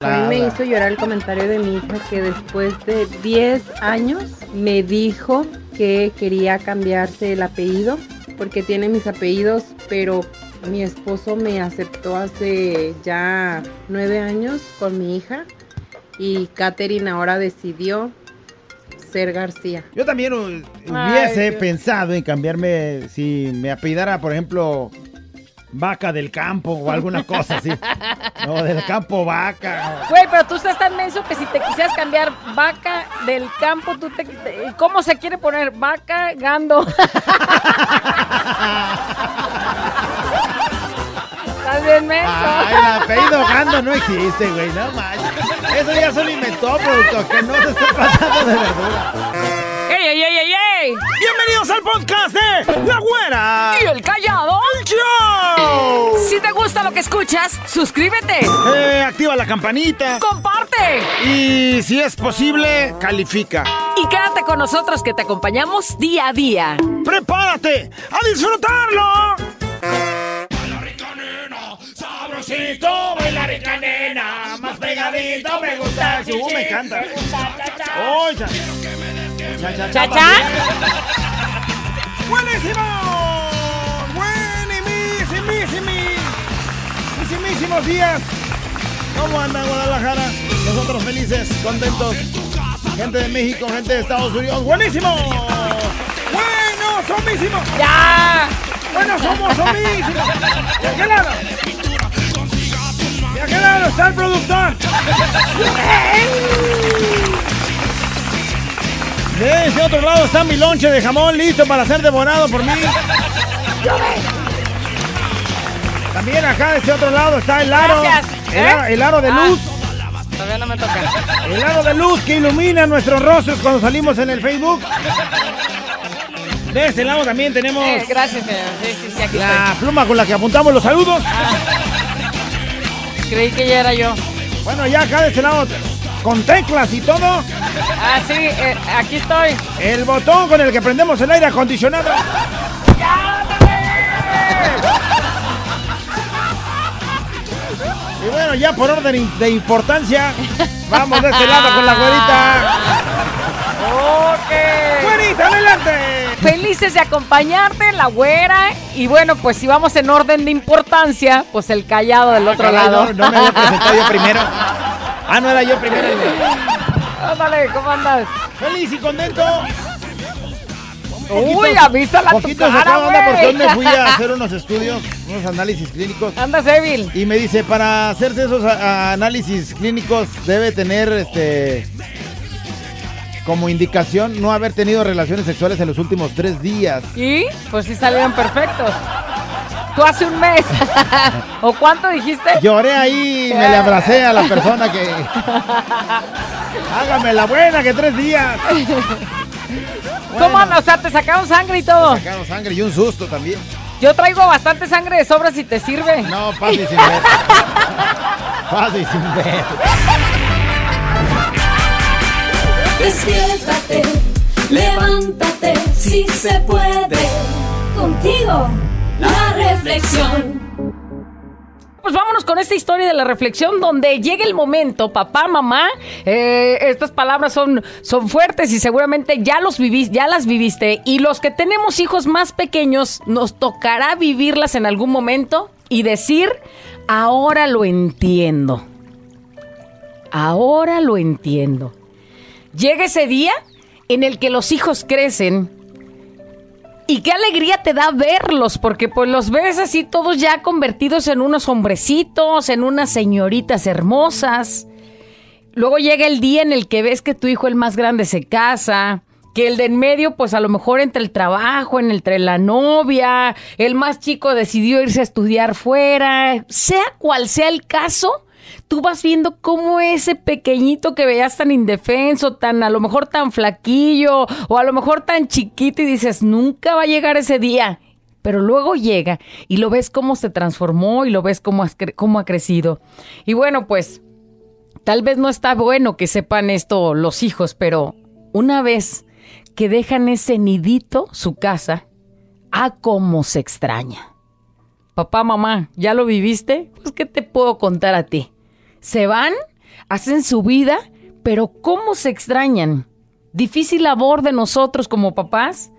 A mí me hizo llorar el comentario de mi hija que después de 10 años me dijo que quería cambiarse el apellido porque tiene mis apellidos, pero mi esposo me aceptó hace ya 9 años con mi hija y Katherine ahora decidió ser García. Yo también hu- hubiese pensado en cambiarme, si me apellidara, por ejemplo, vaca del campo o alguna cosa así. No, del campo vaca. Güey, pero tú estás tan menso que si te quisieras cambiar vaca del campo, tú te... te- ¿Cómo se quiere poner? Vaca, gando. Estás bien menso. Ay, el apellido Gando no existe, güey, no manches. Eso ya solo inventó, producto, que no se esté pasando de verdura. ¡Ey, ey, ey, ey, ey! Bienvenidos al podcast de La Güera. ¿Y el callado? Show. Si te gusta lo que escuchas, suscríbete, Eh, activa la campanita comparte y si es posible, califica. y quédate con nosotros que te acompañamos día a día. ¡Prepárate a disfrutarlo! Sabrosito, bailar en canena, más pegadito me gusta. Uh, me encanta. ¡Oh, ya! Cha, cha, cha, Cha, cha. ¡Buenísimo! ¡Buenísimísimos días! ¿Cómo anda Guadalajara? Nosotros felices, contentos. Gente de México, gente de Estados Unidos. ¡Buenísimo! ¡Bueno, somísimo! ¡Ya! ¡Bueno, somos somísimos! ¿De qué lado? ¿De qué lado está el productor? De ese otro lado está mi lonche de jamón listo para ser devorado por mí. También acá de ese otro lado está el aro. Gracias. El, aro el aro de Ah. luz. Todavía no me toca. El aro de luz que ilumina nuestros rostros cuando salimos en el Facebook. De ese lado también tenemos Eh, gracias, señor. Sí, sí, sí, aquí la pluma con la que apuntamos los saludos. estoy. Creí que ya era yo. Bueno, ya acá de ese lado, con teclas y todo, Ah, sí, eh, aquí estoy. el botón con el que prendemos el aire acondicionado. Y bueno, ya por orden de importancia, vamos de este lado con la güerita. Ok. ¡Güerita, adelante! Felices de acompañarte, la güera. Y bueno, pues si vamos en orden de importancia, pues el callado del otro Ah, Caray, lado. No, no me había presentado yo primero. Ah, no era yo primero. Ándale, ¿cómo andas? Feliz y contento. Uy, avísala tu Poquito cara, onda porque me fui a hacer unos estudios, unos análisis clínicos. Andas débil. Y me dice, para hacerse esos análisis clínicos debe tener este como indicación no haber tenido relaciones sexuales en los últimos tres días. Y pues sí salieron perfectos. Tú hace un mes. ¿O cuánto dijiste? Lloré ahí y me le abracé a la persona que... Hágame la buena que tres días. ¿Cómo andas? O sea, te sacaron sangre y todo. Sacaron sangre y un susto también. Yo traigo bastante sangre de sobra si te sirve. No, paso y sin ver. Paso y sin ver. Despiértate, levántate, si se puede. Contigo, la reflexión. Pues vámonos con esta historia de la reflexión donde llega el momento, papá, mamá, eh, estas palabras son, son fuertes y seguramente ya los vivís, ya las viviste. Y los que tenemos hijos más pequeños, nos tocará vivirlas en algún momento y decir, ahora lo entiendo. Ahora lo entiendo. Llega ese día en el que los hijos crecen y qué alegría te da verlos, porque pues los ves así todos ya convertidos en unos hombrecitos, en unas señoritas hermosas. Luego llega el día en el que ves que tu hijo el más grande se casa, que el de en medio pues a lo mejor entre el trabajo, en entre la novia, el más chico decidió irse a estudiar fuera, sea cual sea el caso, tú vas viendo cómo ese pequeñito que veías tan indefenso, tan a lo mejor tan flaquillo o a lo mejor tan chiquito y dices, nunca va a llegar ese día. Pero luego llega y lo ves cómo se transformó y lo ves cómo, cómo ha crecido. Y bueno, pues tal vez no está bueno que sepan esto los hijos, pero una vez que dejan ese nidito, su casa, a cómo se extraña. Papá, mamá, ¿ya lo viviste? Pues, ¿qué te puedo contar a ti? Se van, hacen su vida, pero ¿cómo se extrañan? Difícil labor de nosotros como papás,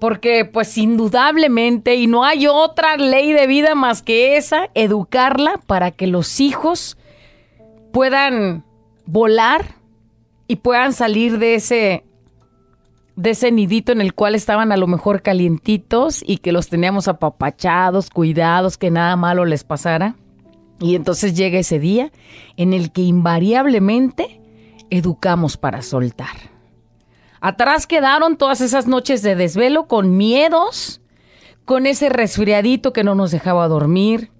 porque pues indudablemente, y no hay otra ley de vida más que esa, educarla para que los hijos puedan volar y puedan salir de ese de ese nidito en el cual estaban a lo mejor calientitos y que los teníamos apapachados, cuidados, que nada malo les pasara. Y entonces llega ese día en el que invariablemente educamos para soltar. Atrás quedaron todas esas noches de desvelo con miedos, con ese resfriadito que no nos dejaba dormir,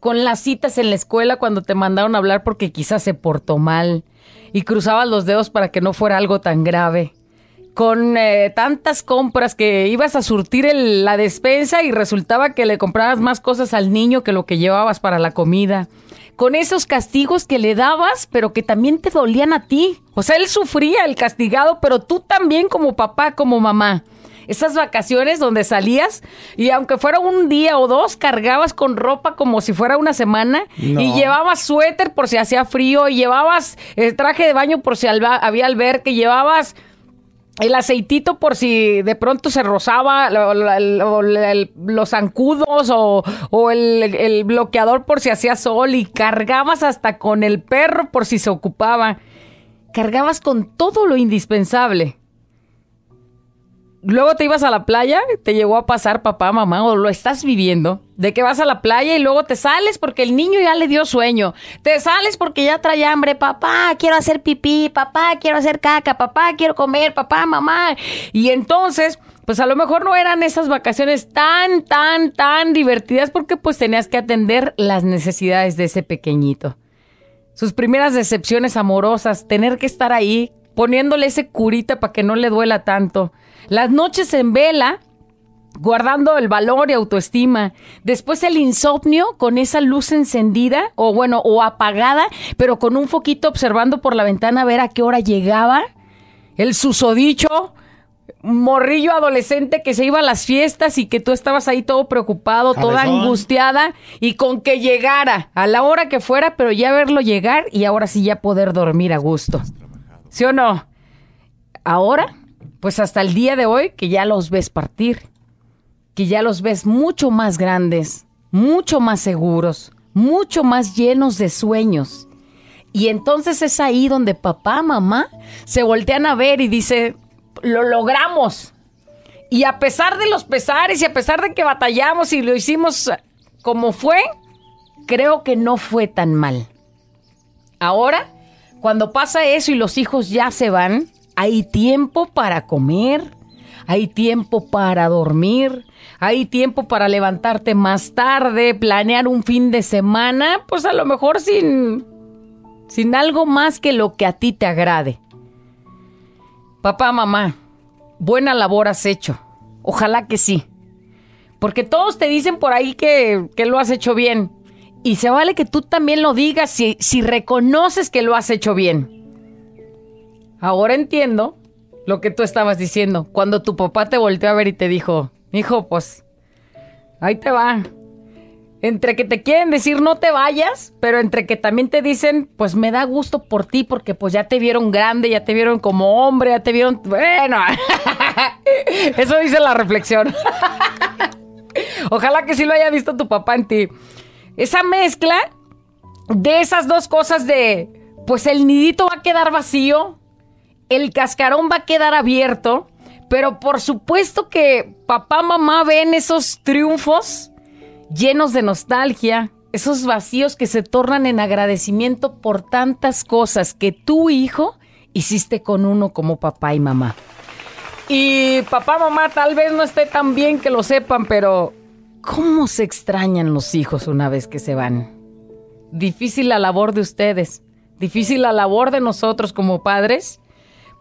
con las citas en la escuela cuando te mandaron a hablar porque quizás se portó mal y cruzabas los dedos para que no fuera algo tan grave con eh, tantas compras que ibas a surtir la despensa y resultaba que le comprabas más cosas al niño que lo que llevabas para la comida. Con esos castigos que le dabas, pero que también te dolían a ti. O sea, él sufría el castigado, pero tú también como papá, como mamá. Esas vacaciones donde salías y aunque fuera un día o dos, cargabas con ropa como si fuera una semana y llevabas suéter por si hacía frío y llevabas el eh, traje de baño por si había albergue, llevabas el aceitito por si de pronto se rozaba, los zancudos o, el, el, bloqueador por si hacía sol y cargabas hasta con el perro por si se ocupaba. Cargabas con todo lo indispensable luego te ibas a la playa, te llegó a pasar papá, mamá, o lo estás viviendo, de que vas a la playa y luego te sales porque el niño ya le dio sueño, te sales porque ya trae hambre, papá, quiero hacer pipí, papá, quiero hacer caca, papá, quiero comer, papá, mamá. Y entonces, pues a lo mejor no eran esas vacaciones tan, tan, tan divertidas porque pues tenías que atender las necesidades de ese pequeñito. Sus primeras decepciones amorosas, tener que estar ahí poniéndole ese curita para que no le duela tanto las noches en vela, guardando el valor y autoestima. Después el insomnio con esa luz encendida o bueno, o apagada, pero con un foquito observando por la ventana a ver a qué hora llegaba. El susodicho, morrillo adolescente que se iba a las fiestas y que tú estabas ahí todo preocupado, toda angustiada y con que llegara a la hora que fuera, pero ya verlo llegar y ahora sí ya poder dormir a gusto. ¿Sí o no? Ahora pues hasta el día de hoy que ya los ves partir, que ya los ves mucho más grandes, mucho más seguros, mucho más llenos de sueños. Y entonces es ahí donde papá, mamá se voltean a ver y dice, lo logramos. Y a pesar de los pesares y a pesar de que batallamos y lo hicimos como fue, creo que no fue tan mal. Ahora, cuando pasa eso y los hijos ya se van, hay tiempo para comer, hay tiempo para dormir, hay tiempo para levantarte más tarde, planear un fin de semana, pues a lo mejor sin, sin algo más que lo que a ti te agrade. Papá, mamá, buena labor has hecho. Ojalá que sí. Porque todos te dicen por ahí que, que lo has hecho bien. Y se vale que tú también lo digas si, si reconoces que lo has hecho bien. Ahora entiendo lo que tú estabas diciendo. Cuando tu papá te volteó a ver y te dijo, hijo, pues, ahí te va. Entre que te quieren decir no te vayas, pero entre que también te dicen, pues me da gusto por ti porque pues ya te vieron grande, ya te vieron como hombre, ya te vieron... Bueno, eso dice la reflexión. Ojalá que sí lo haya visto tu papá en ti. Esa mezcla de esas dos cosas de, pues el nidito va a quedar vacío, el cascarón va a quedar abierto, pero por supuesto que papá, mamá ven esos triunfos llenos de nostalgia, esos vacíos que se tornan en agradecimiento por tantas cosas que tu hijo hiciste con uno como papá y mamá. Y papá, mamá tal vez no esté tan bien que lo sepan, pero ¿cómo se extrañan los hijos una vez que se van? Difícil la labor de ustedes, difícil la labor de nosotros como padres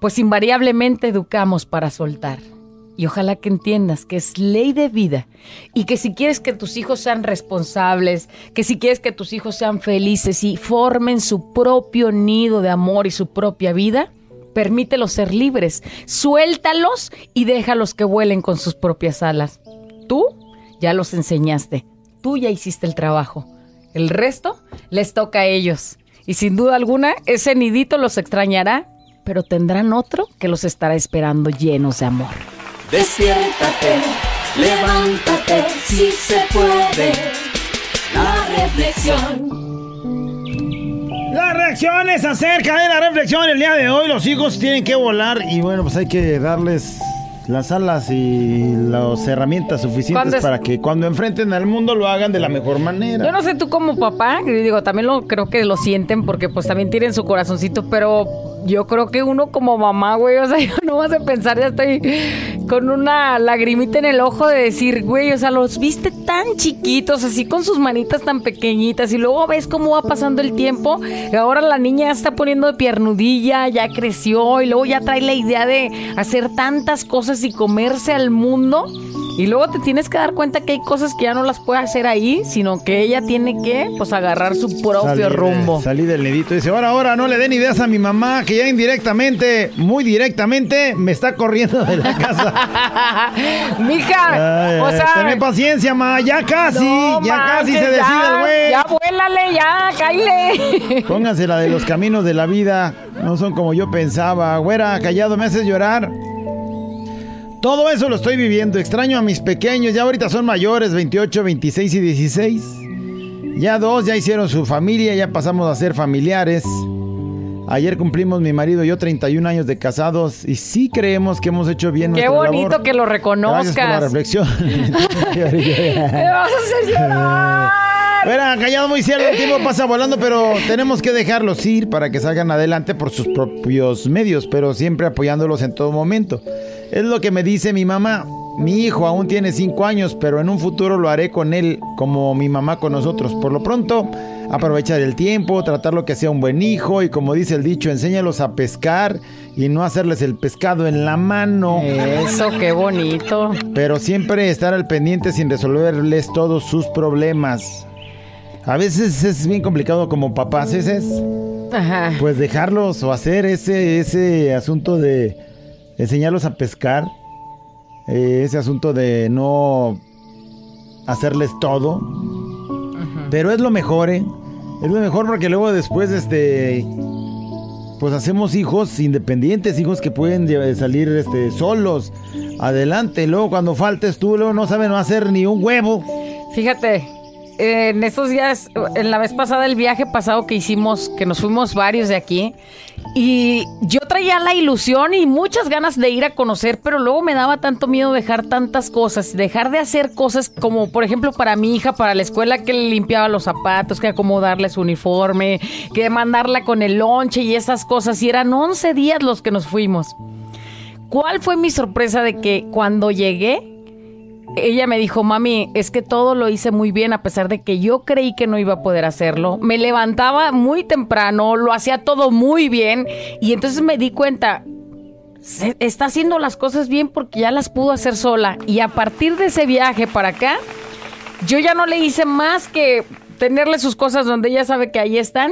pues invariablemente educamos para soltar. Y ojalá que entiendas que es ley de vida y que si quieres que tus hijos sean responsables, que si quieres que tus hijos sean felices y formen su propio nido de amor y su propia vida, permítelos ser libres, suéltalos y déjalos que vuelen con sus propias alas. Tú ya los enseñaste, tú ya hiciste el trabajo. El resto les toca a ellos. Y sin duda alguna, ese nidito los extrañará, pero tendrán otro que los estará esperando llenos de amor. Despiértate, levántate, si se puede. La reflexión. Las reacciones acerca de la reflexión el día de hoy. Los hijos tienen que volar y bueno, pues hay que darles las alas y las herramientas suficientes para que cuando enfrenten al mundo lo hagan de la mejor manera. Yo no sé tú como papá, digo, también lo creo que lo sienten porque pues también tienen su corazoncito, pero yo creo que uno como mamá, güey, o sea, yo no vas a pensar, ya estoy con una lagrimita en el ojo de decir, güey, o sea, los viste tan chiquitos, así con sus manitas tan pequeñitas y luego ves cómo va pasando el tiempo y ahora la niña está poniendo de piernudilla, ya creció y luego ya trae la idea de hacer tantas cosas y comerse al mundo. Y luego te tienes que dar cuenta que hay cosas que ya no las puede hacer ahí, sino que ella tiene que, pues, agarrar su propio Salí rumbo. Salí del nidito. Dice, ahora, ahora, no le den ideas a mi mamá, que ya indirectamente, muy directamente, me está corriendo de la casa. Mija, Ay, o sea, Tené paciencia, ma, ya casi, no ya casi se decide ya, el güey. Ya vuélale, ya, cáile. Pónganse la de los caminos de la vida. No son como yo pensaba. Güera, callado, me haces llorar. Todo eso lo estoy viviendo. Extraño a mis pequeños. Ya ahorita son mayores, 28, 26 y 16. Ya dos ya hicieron su familia, ya pasamos a ser familiares. Ayer cumplimos mi marido y yo 31 años de casados y sí creemos que hemos hecho bien Qué bonito labor. que lo Gracias por la reconozcas. reflexión. Me vas a hacer llorar. Verá, callado muy cierto, el tiempo pasa volando, pero tenemos que dejarlos ir para que salgan adelante por sus propios medios, pero siempre apoyándolos en todo momento. Es lo que me dice mi mamá. Mi hijo aún tiene cinco años, pero en un futuro lo haré con él como mi mamá con nosotros. Por lo pronto, aprovechar el tiempo, tratarlo que sea un buen hijo y como dice el dicho, enséñalos a pescar y no hacerles el pescado en la mano. Eso, qué bonito. Pero siempre estar al pendiente sin resolverles todos sus problemas. A veces es bien complicado como papás, es, Ajá. pues dejarlos o hacer ese, ese asunto de enseñarlos a pescar, eh, ese asunto de no hacerles todo. Pero es lo mejor, ¿eh? Es lo mejor porque luego después, este, pues hacemos hijos independientes, hijos que pueden salir, este, solos, adelante. Luego cuando faltes tú, luego no saben no hacer ni un huevo. Fíjate, en estos días, en la vez pasada, el viaje pasado que hicimos, que nos fuimos varios de aquí, y yo traía la ilusión y muchas ganas de ir a conocer, pero luego me daba tanto miedo dejar tantas cosas, dejar de hacer cosas como, por ejemplo, para mi hija, para la escuela, que le limpiaba los zapatos, que acomodarle su uniforme, que mandarla con el lonche y esas cosas, y eran 11 días los que nos fuimos. ¿Cuál fue mi sorpresa de que cuando llegué, ella me dijo, mami, es que todo lo hice muy bien a pesar de que yo creí que no iba a poder hacerlo. Me levantaba muy temprano, lo hacía todo muy bien y entonces me di cuenta, se- está haciendo las cosas bien porque ya las pudo hacer sola. Y a partir de ese viaje para acá, yo ya no le hice más que tenerle sus cosas donde ella sabe que ahí están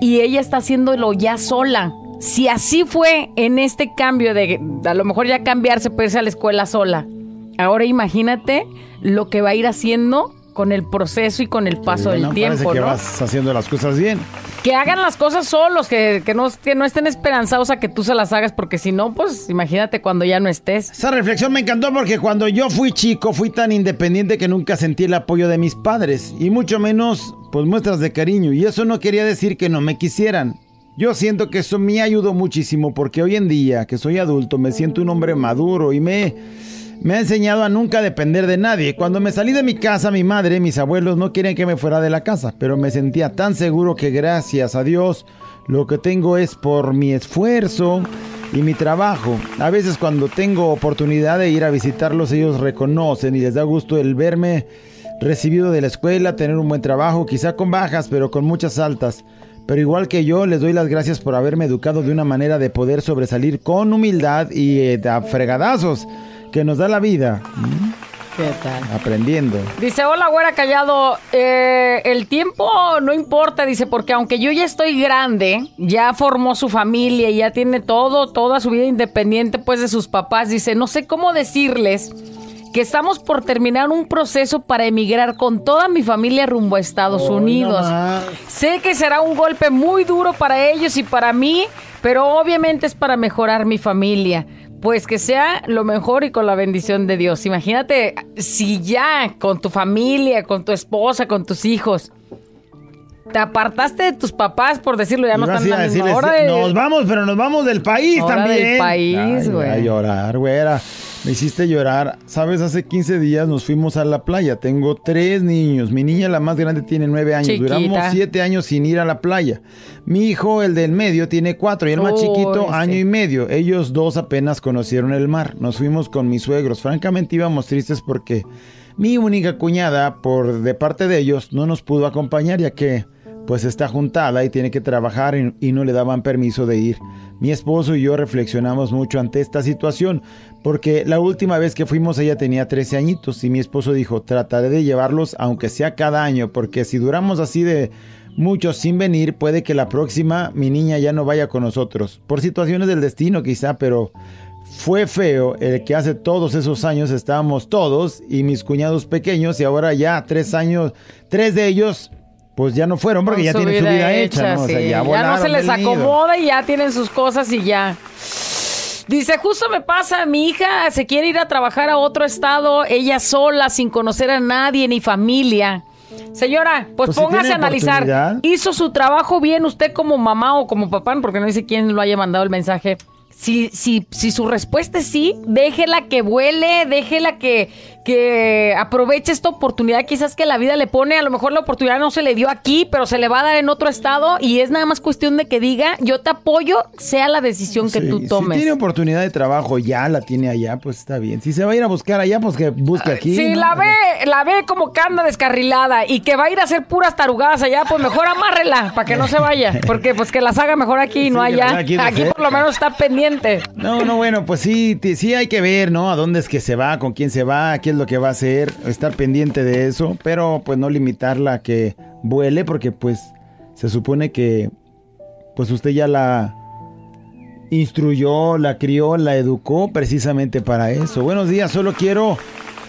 y ella está haciéndolo ya sola. Si así fue en este cambio de a lo mejor ya cambiarse, para irse a la escuela sola. Ahora imagínate lo que va a ir haciendo con el proceso y con el paso del tiempo, que ¿no? vas haciendo las cosas bien. Que hagan las cosas solos, que, que, no, que no estén esperanzados a que tú se las hagas, porque si no, pues imagínate cuando ya no estés. Esa reflexión me encantó porque cuando yo fui chico fui tan independiente que nunca sentí el apoyo de mis padres y mucho menos pues muestras de cariño y eso no quería decir que no me quisieran. Yo siento que eso me ayudó muchísimo porque hoy en día que soy adulto me siento un hombre maduro y me, me ha enseñado a nunca depender de nadie. Cuando me salí de mi casa mi madre y mis abuelos no querían que me fuera de la casa, pero me sentía tan seguro que gracias a Dios lo que tengo es por mi esfuerzo y mi trabajo. A veces cuando tengo oportunidad de ir a visitarlos, ellos reconocen y les da gusto el verme recibido de la escuela, tener un buen trabajo, quizá con bajas, pero con muchas altas. Pero igual que yo, les doy las gracias por haberme educado de una manera de poder sobresalir con humildad y eh, a fregadazos que nos da la vida. ¿Qué tal? aprendiendo. Dice, hola, güera callado. Eh, el tiempo no importa, dice, porque aunque yo ya estoy grande, ya formó su familia y ya tiene todo, toda su vida independiente, pues, de sus papás. Dice, no sé cómo decirles que estamos por terminar un proceso para emigrar con toda mi familia rumbo a Estados Unidos. Sé que será un golpe muy duro para ellos y para mí, pero obviamente es para mejorar mi familia. Pues que sea lo mejor y con la bendición de Dios. Imagínate si ya con tu familia, con tu esposa, con tus hijos, te apartaste de tus papás, por decirlo, ya no están en a la misma decirles, hora de- Nos vamos, pero nos vamos del país Hora también. del país, güey. A llorar, güera. Me hiciste llorar. Sabes, hace 15 días nos fuimos a la playa. Tengo tres niños. Mi niña, la más grande, tiene nueve años. Chiquita. Duramos siete años sin ir a la playa. Mi hijo, el del medio, tiene cuatro. Y el más chiquito, año y medio. Ellos dos apenas conocieron el mar. Nos fuimos con mis suegros. Francamente íbamos tristes porque mi única cuñada, por de parte de ellos, no nos pudo acompañar ya que pues está juntada y tiene que trabajar y, no le daban permiso de ir. Mi esposo y yo reflexionamos mucho ante esta situación porque la última vez que fuimos ella tenía 13 añitos y mi esposo dijo trataré de llevarlos aunque sea cada año porque si duramos así de muchos sin venir puede que la próxima mi niña ya no vaya con nosotros por situaciones del destino quizá pero fue feo el que hace todos esos años estábamos todos y mis cuñados pequeños y ahora ya tres años, tres de ellos pues ya no fueron porque ya tienen su vida hecha, ¿no? O sea, sí. ya, no se les nido. acomoda y ya tienen sus cosas y ya. Dice, justo me pasa, mi hija se quiere ir a trabajar a otro estado, ella sola, sin conocer a nadie ni familia. Señora, pues, Pues póngase a analizar. ¿Hizo su trabajo bien usted como mamá o como papá? Porque no dice quién lo haya mandado el mensaje. Si, si, si su respuesta es sí, déjela que vuele, déjela que, que aproveche esta oportunidad quizás que la vida le pone. A lo mejor la oportunidad no se le dio aquí, pero se le va a dar en otro estado y es nada más cuestión de que diga, yo te apoyo, sea la decisión que Sí, tú tomes. Si tiene oportunidad de trabajo, ya la tiene allá, pues está bien. Si se va a ir a buscar allá, pues que busque aquí. Si ¿no? la ve, la ve como que anda descarrilada y que va a ir a hacer puras tarugadas allá, pues mejor amárrela para que no se vaya. Porque pues que las haga mejor aquí y no Sí, allá. aquí por lo menos está pendiente. No, no, bueno, pues sí, sí hay que ver, ¿no? A dónde es que se va, con quién se va, qué es lo que va a hacer, estar pendiente de eso, pero pues no limitarla a que vuele, porque pues se supone que pues usted ya la instruyó, la crió, la educó precisamente para eso. Buenos días, solo quiero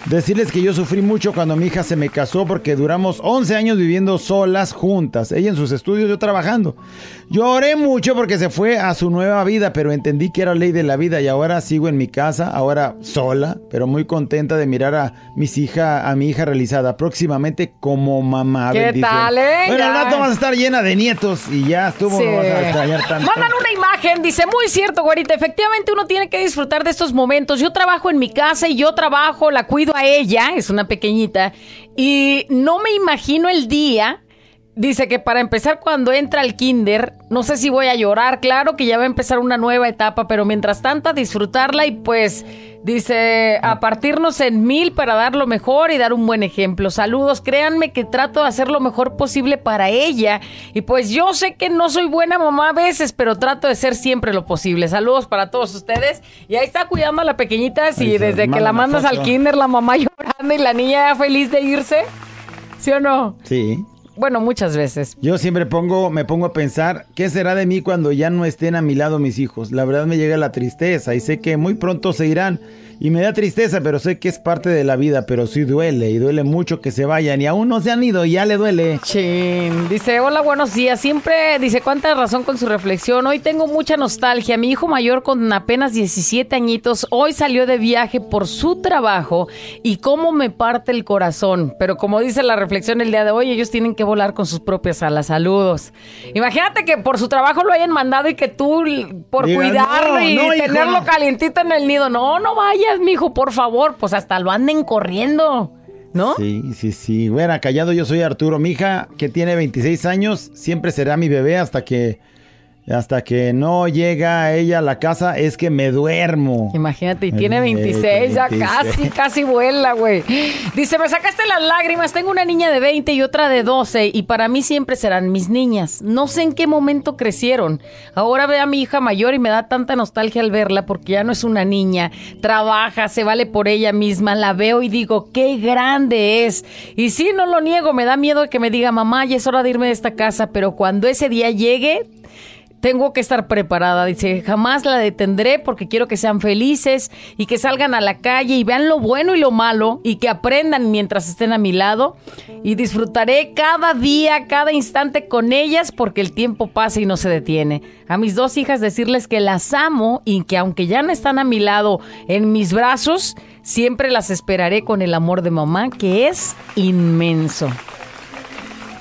decirles que yo sufrí mucho cuando mi hija se me casó porque duramos 11 años viviendo solas juntas, ella en sus estudios, yo trabajando. Lloré mucho porque se fue a su nueva vida, pero entendí que era ley de la vida y ahora sigo en mi casa, ahora sola, pero muy contenta de mirar a mis hija, a mi hija realizada próximamente como mamá. ¿Qué bendición. tal, eh? Bueno, al rato vas a estar llena de nietos y ya estuvo, Sí. no vas a extrañar tanto. Mandan una imagen, dice, muy cierto, güerita, efectivamente uno tiene que disfrutar de estos momentos. Yo trabajo en mi casa y yo trabajo, la cuido a ella, es una pequeñita, y no me imagino el día. Dice que para empezar cuando entra al kinder, no sé si voy a llorar, claro que ya va a empezar una nueva etapa, pero mientras tanto a disfrutarla y pues dice a partirnos en mil para dar lo mejor y dar un buen ejemplo. Saludos, créanme que trato de hacer lo mejor posible para ella y pues yo sé que no soy buena mamá a veces, pero trato de ser siempre lo posible. Saludos para todos ustedes y ahí está cuidando a la pequeñita, si desde que la mandas al kinder la mamá llorando y la niña ya feliz de irse, ¿sí o no? Sí. Bueno, muchas veces. Yo siempre pongo, me pongo a pensar, ¿qué será de mí cuando ya no estén a mi lado mis hijos? La verdad me llega la tristeza y sé que muy pronto se irán y me da tristeza, pero sé que es parte de la vida, pero sí duele y duele mucho que se vayan y aún no se han ido y ya le duele. Chin. Dice, hola, buenos días. Siempre dice, cuánta razón con su reflexión. Hoy tengo mucha nostalgia. Mi hijo mayor con apenas 17 añitos, hoy salió de viaje por su trabajo y cómo me parte el corazón. Pero como dice la reflexión el día de hoy, ellos tienen que volar con sus propias alas. Saludos. Imagínate que por su trabajo lo hayan mandado y que tú, por Diga, cuidarlo "No, y no, tenerlo no". calientito en el nido. No, no mijo, por favor. Pues hasta lo anden corriendo. ¿No? Sí, sí, sí. Bueno, callado yo soy Arturo. Mi hija, que tiene 26 años, siempre será mi bebé hasta que hasta que no llega ella a la casa, es que me duermo. Imagínate, y tiene 26, ya 26. casi, casi vuela, güey. Dice, me sacaste las lágrimas, tengo una niña de 20 y otra de 12, y para mí siempre serán mis niñas. No sé en qué momento crecieron. Ahora ve a mi hija mayor y me da tanta nostalgia al verla porque ya no es una niña. Trabaja, se vale por ella misma, la veo y digo, qué grande es. Y sí, no lo niego, me da miedo que me diga, mamá, ya es hora de irme de esta casa, pero cuando ese día llegue, tengo que estar preparada. Dice, jamás la detendré porque quiero que sean felices y que salgan a la calle y vean lo bueno y lo malo y que aprendan mientras estén a mi lado. Y disfrutaré cada día, cada instante con ellas porque el tiempo pasa y no se detiene. A mis dos hijas decirles que las amo y que aunque ya no están a mi lado en mis brazos, siempre las esperaré con el amor de mamá que es inmenso.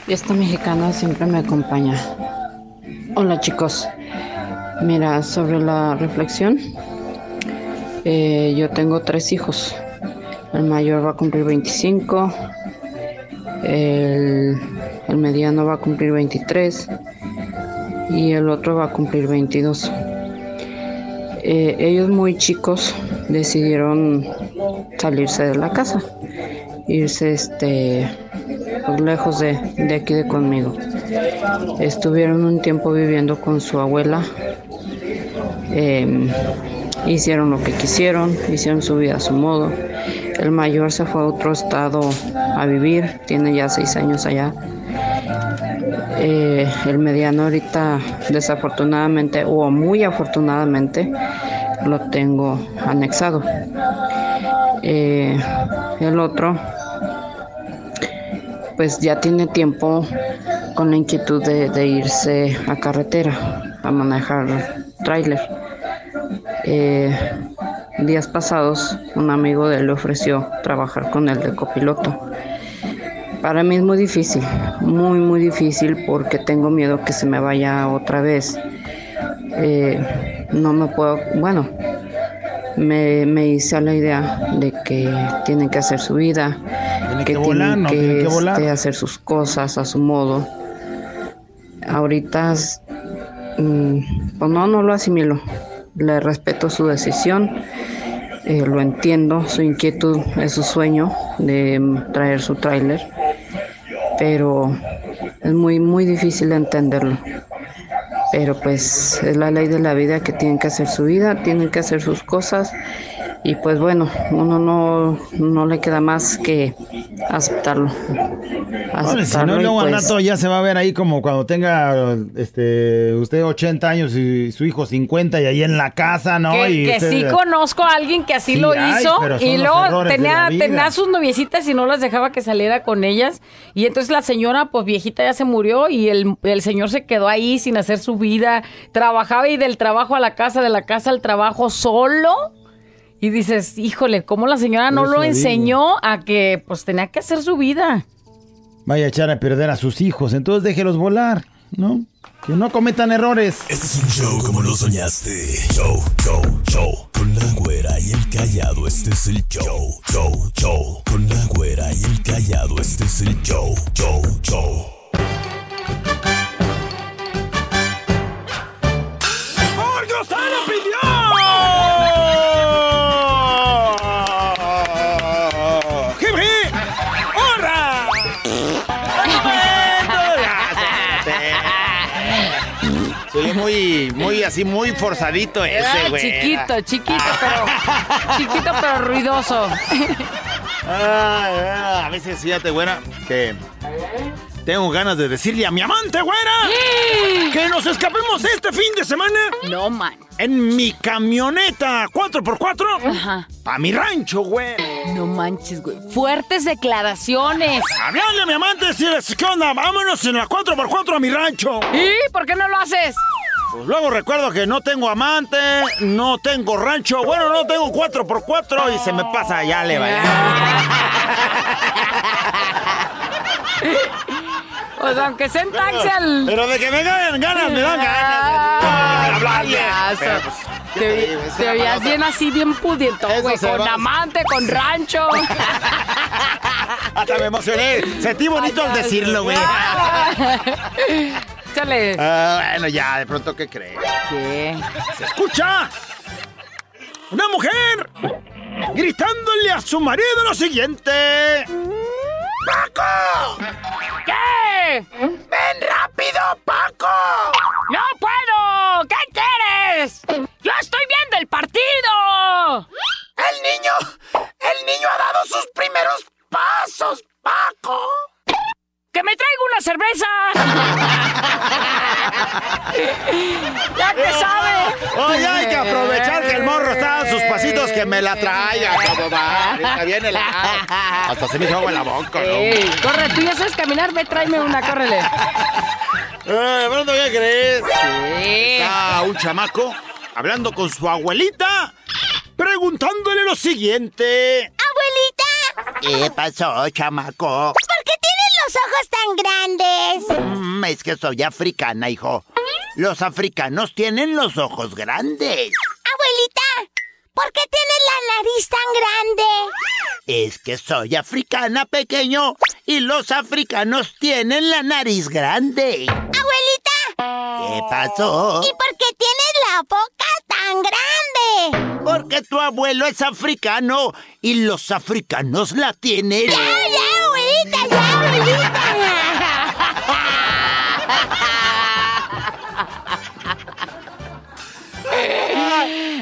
Y esta mexicana siempre me acompaña. Hola chicos, mira, sobre la reflexión, eh, yo tengo tres hijos. El mayor va a cumplir 25, el, mediano va a cumplir 23 y el otro va a cumplir 22. Eh, ellos muy chicos decidieron salirse de la casa, irse este pues, lejos de, de aquí de conmigo. Estuvieron un tiempo viviendo con su abuela. Em, hicieron lo que quisieron, hicieron su vida a su modo. El mayor se fue a otro estado a vivir, tiene ya seis años allá. Eh, el mediano ahorita desafortunadamente o muy afortunadamente lo tengo anexado. Eh, el otro pues ya tiene tiempo con la inquietud de, irse a carretera a manejar tráiler. Eh, días pasados un amigo de él le ofreció trabajar con él de copiloto. Para mí es muy difícil, muy muy difícil porque tengo miedo que se me vaya otra vez. Eh, no me puedo, bueno, me, me hice a la idea de que tienen que hacer su vida, que, tienen que, este, hacer sus cosas a su modo. Ahorita, mm, pues no, no lo asimilo. Le respeto su decisión, eh, lo entiendo, su inquietud es su sueño de mm, traer su tráiler, pero es muy, muy difícil entenderlo pero pues es la ley de la vida que tienen que hacer su vida, tienen que hacer sus cosas y pues bueno, uno no, no le queda más que aceptarlo. aceptarlo si no, luego al pues rato ya se va a ver ahí como cuando tenga este usted 80 años y su hijo 50 y ahí en la casa, ¿no? Que, y que sí conozco a alguien que así lo hizo y luego tenía, tenía sus noviecitas y no las dejaba que saliera con ellas y entonces la señora pues viejita ya se murió y el, el señor se quedó ahí sin hacer su vida, trabajaba y del trabajo a la casa, de la casa al trabajo solo y dices, híjole, ¿cómo la señora no lo enseñó a que pues tenía que hacer su vida? Vaya a echar a perder a sus hijos, entonces déjelos volar, ¿no? Que no cometan errores. Este es un show como lo soñaste. Show, show, show. Con la güera y el callado, este es el show. Show, show. Con la güera y el callado, este es el show. Show, show. Así, muy forzadito ese, güey. Chiquito, chiquito, pero. chiquito, pero ruidoso. a veces, fíjate, güera, que tengo ganas de decirle a mi amante, güera, que nos escapemos este fin de semana. No, man. En mi camioneta 4x4. Ajá. A mi rancho, güey. No manches, güey. Fuertes declaraciones. Hablarle a mi amante, decirles, ¿qué onda? Vámonos en la 4x4 a mi rancho. ¿Y por qué no lo haces? Pues luego recuerdo que no tengo amante, no tengo rancho, bueno, no tengo 4x4 y se me pasa, ya le vaya. Pues aunque se taxi al... Pero de que me ganan ganas, me dan ganas. hablarle. Pues, te, te veías bien así, bien pudiento, güey. Con amante, con rancho. Hasta me emocioné. Sentí bonito al decirlo, güey. Ah, bueno, ya, de pronto, ¿qué crees? ¿Qué? ¡Se escucha! ¡Una mujer! Gritándole a su marido lo siguiente. ¡Paco! ¿Qué? ¡Ven rápido, Paco! ¡No puedo! ¿Qué quieres? ¡Yo estoy viendo el partido! ¡El niño! ¡El niño ha dado sus primeros pasos, Paco! ¡Que me traiga una cerveza! Oye, hay que aprovechar que el morro está a sus pasitos que me la traiga, como va. Está bien el Hasta se me hizo agua en la boca, ¿no? Corre, tú ya sabes caminar, ve, tráeme una, córrele. Ay, pronto, ¿qué crees? Sí. Está un chamaco hablando con su abuelita, preguntándole lo siguiente. ¡Abuelita! ¿Qué pasó, chamaco? Ojos tan grandes? Mm, es que soy africana, hijo. Los africanos tienen los ojos grandes. Abuelita, ¿por qué tienes la nariz tan grande? Es que soy africana, pequeño, y los africanos tienen la nariz grande. Abuelita, ¿Qué pasó? ¿y por qué tienes la boca tan grande? Porque tu abuelo es africano y los africanos la tienen. ¡Ya, ya, abuelita, ya, abuelita!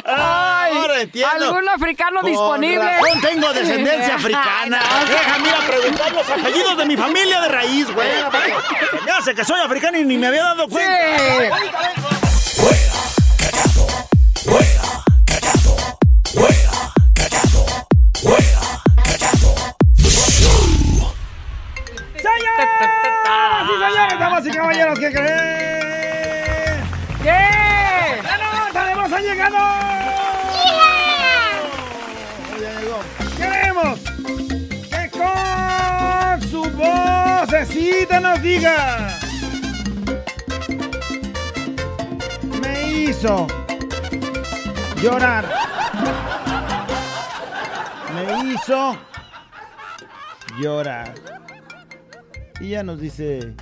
Ay, Ahora entiendo. ¿Algún africano Con disponible? razón tengo descendencia africana. Déjame ir a preguntar los apellidos de mi familia de raíz, güey. Me hace que soy africano y ni me había dado cuenta. Sí. ¡Sí, señores, damas y caballeros! ¿Qué creen? ¿Qué? ¡La nota de voz ha llegado! Ya llegó. Queremos que con su vocecita nos diga. Me hizo llorar. Me hizo llorar. Y ya nos dice,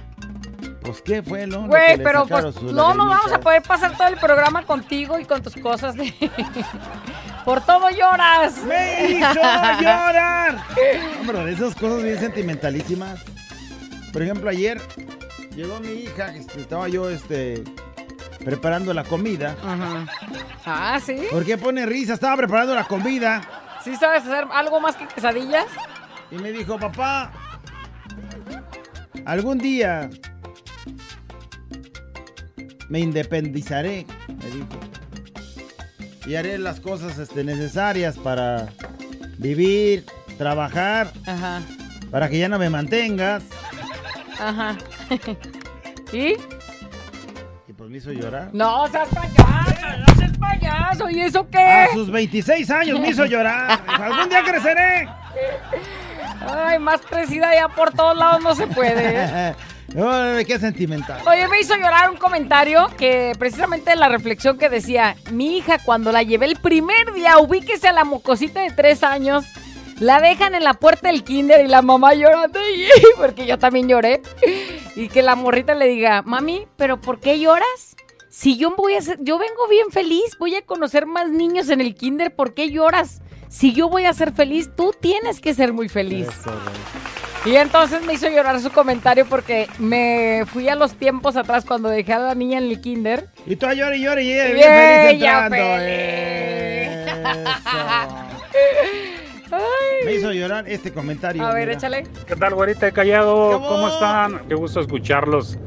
pues qué fue que Güey, pero pues no, no vamos a poder pasar todo el programa contigo y con tus cosas de... Por todo lloras. ¡Me hizo llorar! Hombre, esas cosas bien sentimentalísimas. Por ejemplo, ayer llegó mi hija, este, estaba yo este, preparando la comida. Ajá. Ah, ¿sí? ¿Por qué pone risa? Estaba preparando la comida ¿Sí sabes hacer algo más que quesadillas? y me dijo, papá, algún día me independizaré, me dijo. Y haré las cosas este, necesarias para vivir, trabajar, Ajá, para que ya no me mantengas. ajá. ¿Y? Y pues me hizo llorar. No, seas payaso, no seas payaso. ¿Y eso qué? A sus 26 años me hizo llorar. Algún día creceré. Ay, más crecida ya por todos lados no se puede. Ay, qué sentimental. Oye, me hizo llorar un comentario que precisamente la reflexión que decía, mi hija cuando la llevé el primer día, ubíquese a la mocosita de tres años, la dejan en la puerta del kinder y la mamá llorando, porque yo también lloré, y que la morrita le diga, mami, ¿pero por qué lloras? Si yo voy a ser, yo vengo bien feliz, voy a conocer más niños en el kinder, ¿por qué lloras? Si yo voy a ser feliz, tú tienes que ser muy feliz. Eso. Y entonces me hizo llorar su comentario porque me fui a los tiempos atrás cuando dejé a la niña en el kinder. Y tú llora y llora y ella Bien, feliz entrando. Eso. Me hizo llorar este comentario. A ver, mira. échale. ¿Qué tal, güerita de Callado? ¿Cómo? ¿Cómo están? Qué gusto escucharlos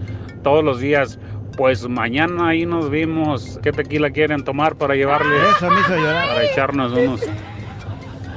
todos los días. Pues mañana ahí nos vimos. ¿Qué tequila quieren tomar para llevarle? Eso me hizo llorar. Para echarnos unos,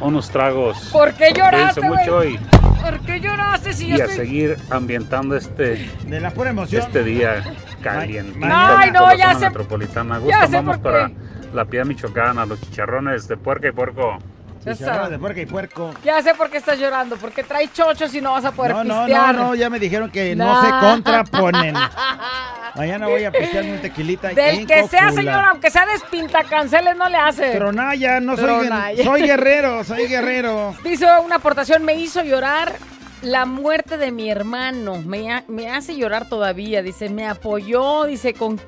unos tragos. ¿Por qué lloraste, mucho y, ¿Por qué lloraste si y a estoy... seguir ambientando este, De la pura emoción. este día caliente. Ay, no, ya sé- metropolitana. ya Gusto, sé vamos por para la Piedad Michoacana, los chicharrones de puerca y puerco. Chicharrones de puerca y puerco. Ya sé por qué estás llorando, porque trae chochos y no vas a poder No, no, no, pistear. no, ya me dijeron que No. se contraponen. Mañana voy a pistearme un tequilita. Del en que sea, Cocula. señor, aunque sea despintacanceles, no le hace. Tronaya, no soy, Tronaya. soy guerrero, soy guerrero. Hizo una aportación, me hizo llorar la muerte de mi hermano. Me, ha- me hace llorar todavía. Dice, me apoyó, dice, con...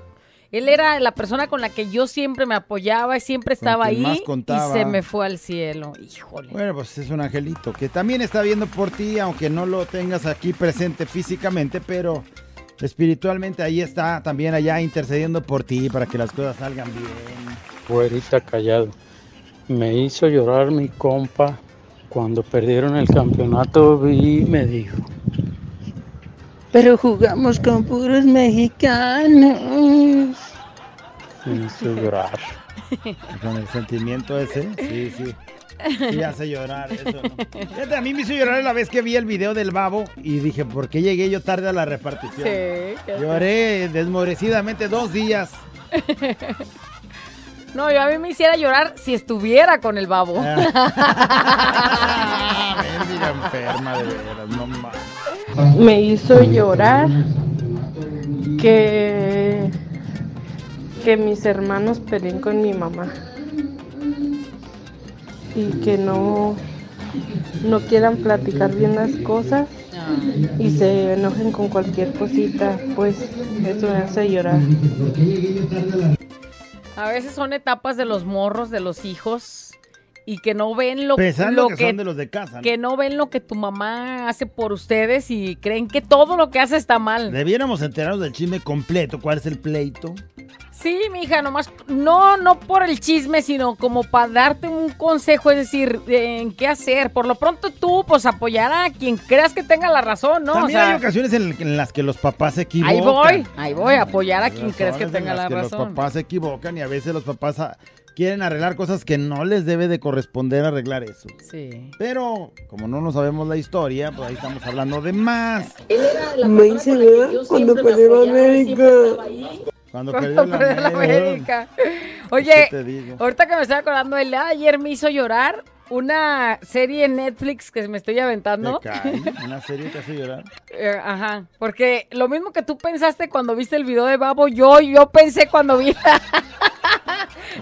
Él era la persona con la que yo siempre me apoyaba y siempre estaba ahí y se me fue al cielo. Híjole. Bueno, pues es un angelito que también está viendo por ti, aunque no lo tengas aquí presente físicamente, pero espiritualmente ahí está también allá intercediendo por ti para que las cosas salgan bien. Güerita callado. Me hizo llorar mi compa cuando perdieron el campeonato y me dijo. Pero jugamos con puros mexicanos. Me hizo llorar. Con el sentimiento ese, sí, sí. Sí hace llorar eso, ¿no? Fíjate, a mí me hizo llorar la vez que vi el video del babo y dije, ¿por qué llegué yo tarde a la repartición? Sí, Lloré desmorecidamente dos días. No, yo a mí me hiciera llorar si estuviera con el babo. Ah, Mendiga enferma de veras, no mames. Me hizo llorar que, que mis hermanos peleen con mi mamá y que no, no quieran platicar bien las cosas y se enojen con cualquier cosita, pues eso me hace llorar. A veces son etapas de los morros, de los hijos, y que no ven lo, lo que, que, son de los de casa. ¿no? que no ven lo que tu mamá hace por ustedes y creen que todo lo que hace está mal. Debiéramos enterarnos del chisme completo. ¿Cuál es el pleito? Sí, mija, nomás, no, no por el chisme, sino como para darte un consejo, es decir, de en qué hacer. Por lo pronto tú, pues apoyar a quien creas que tenga la razón, ¿no? También o sea, hay ocasiones en, en las que los papás se equivocan. ahí voy, ahí voy, a apoyar a quien creas que en tenga las la que Los razón. papás se equivocan y a veces los papás ah, quieren arreglar cosas que no les debe de corresponder arreglar eso. Sí. Pero como no nos sabemos la historia, pues ahí estamos hablando de más. Me hice cuando perdió América. Cuando Cuando perdió la la América. Oye, ahorita que me estoy acordando, el día de ayer me hizo llorar una serie en Netflix que me estoy aventando. Te cae. Una serie te hace llorar. Eh, ajá, porque lo mismo que tú pensaste cuando viste el video de Babo, yo, yo pensé cuando vi la,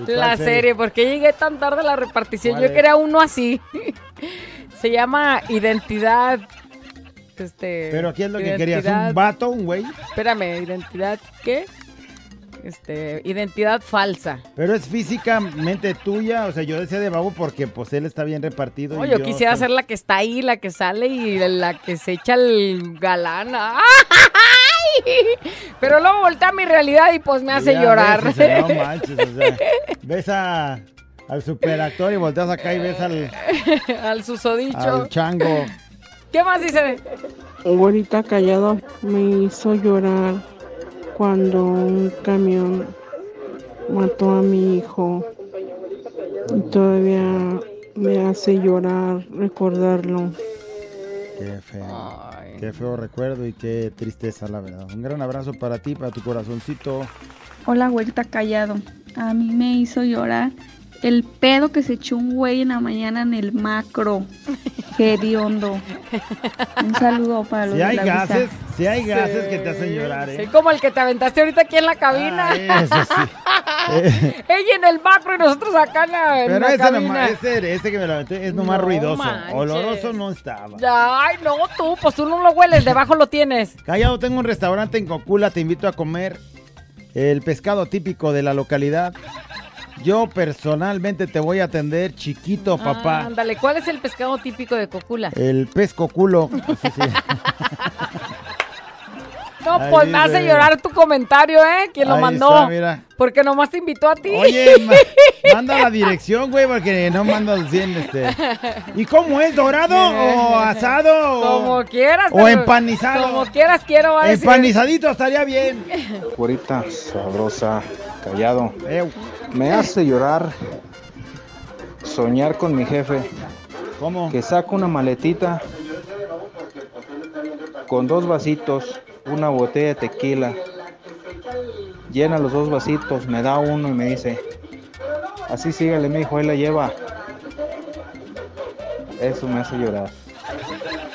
la serie? serie, porque llegué tan tarde a la repartición, ¿Cuál yo quería uno así. Se llama Identidad. Este, Pero ¿qué es lo que querías? ¿Un vato, un güey? Espérame, identidad, ¿qué? Este, identidad falsa. Pero es físicamente tuya, o sea, yo decía de babo porque pues él está bien repartido. No, y yo quisiera soy- ser la que está ahí, la que sale y la que se echa el galán. Pero luego voltea a mi realidad y pues me hace Ya llorar. ves, o sea, no manches, o sea, ves a, al superactor y volteas acá y ves al, Al susodicho. al chango. ¿Qué más dice? Güerita callado me hizo llorar cuando un camión mató a mi hijo. Y todavía me hace llorar recordarlo. Qué feo. Qué feo recuerdo y qué tristeza, la verdad. Un gran abrazo para ti, para tu corazoncito. Hola, güerita callado. A mí me hizo llorar el pedo que se echó un güey en la mañana en el macro. Hediondo. Un saludo para los Si de hay visa. gases, si hay gases que te hacen llorar, Sí, ¿eh? como el que te aventaste ahorita aquí en la cabina. Ah, eso sí. Eh, Ella en el macro y nosotros acá en la, en Pero la ese, cabina. nomás, ese, ese que me lo aventé es nomás No ruidoso. manches. Oloroso no estaba. Ay, no, tú, pues tú no lo hueles, debajo lo tienes. Callado, tengo un restaurante en Cocula, te invito a comer el pescado típico de la localidad. Yo personalmente te voy a atender, chiquito papá. Ándale, ¿cuál es el pescado típico de Cocula? El pez coculo. No, Ahí pues me hace llorar tu comentario, ¿eh? ¿Quién lo Ahí mandó? está, mira. Porque nomás te invitó a ti. Oye, ma- manda la dirección, güey, porque no mandas bien este. ¿Y cómo es? ¿Dorado o asado? o- Como quieras. O empanizado. Como quieras, quiero. Empanizadito estaría bien. Güerita sabrosa, callado. Me hace llorar soñar con mi jefe. ¿Cómo? Que saca una maletita con dos vasitos, una botella de tequila. Llena los dos vasitos, me da uno y me dice, así sígale, mi hijo, él la lleva. Eso me hace llorar.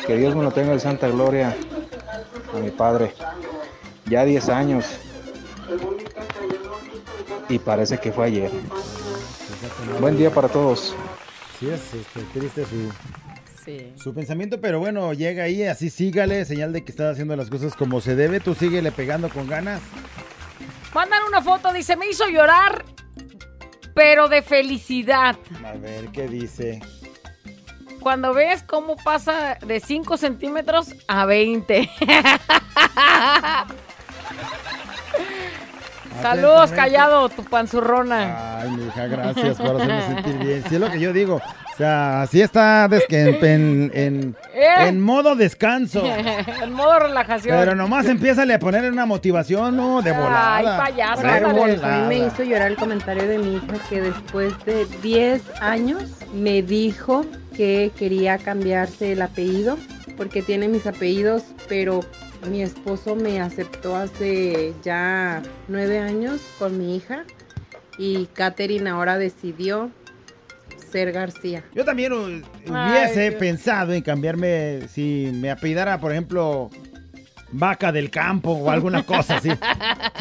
Que Dios me lo tenga en santa gloria a mi padre. Ya 10 años. Y parece que fue ayer. Buen día para todos. Sí, es este, triste su, Sí. su pensamiento, pero bueno, llega ahí, así sígale, señal de que está haciendo las cosas como se debe. Tú síguele pegando con ganas. Mandan una foto, dice, me hizo llorar, pero de felicidad. A ver qué dice. Cuando ves cómo pasa de 5 centímetros a 20. Saludos, callado, tu panzurrona. Ay, mi hija, gracias por hacerme sentir bien. Sí, es lo que yo digo. O sea, así está en, en, ¿Eh? en modo descanso. en modo relajación. Pero nomás empieza a poner una motivación, ¿no? De volada. Ay, payaso, De volada. A mí me hizo llorar el comentario de mi hija que después de 10 años me dijo que quería cambiarse el apellido porque tiene mis apellidos, pero mi esposo me aceptó hace ya 9 años con mi hija y Katherine ahora decidió ser García. Yo también hu- hubiese Ay, pensado en cambiarme, si me apellidara, por ejemplo, vaca del campo o alguna cosa así.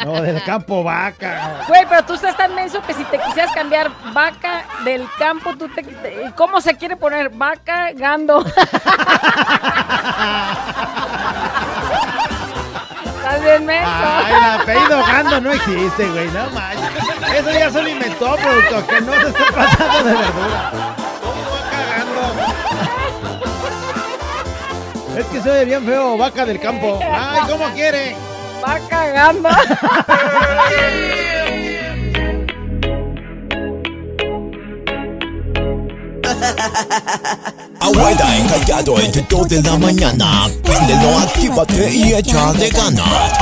No, del campo vaca. Güey, pero tú estás tan menso que si te quisieras cambiar vaca del campo, tú te... te- ¿Cómo se quiere poner? Vaca gando. ¿Estás bien menso? Ay, el apellido Gando no existe, güey, no manches. Eso ya se lo inventó, producto, que no se esté pasando de verdura. ¿Cómo va cagando? Es que soy bien feo, vaca del campo. Ay, ¿cómo quiere? Va cagando. Abuela encallado entre 2 de la mañana. Préndelo, actívate y échale ganas.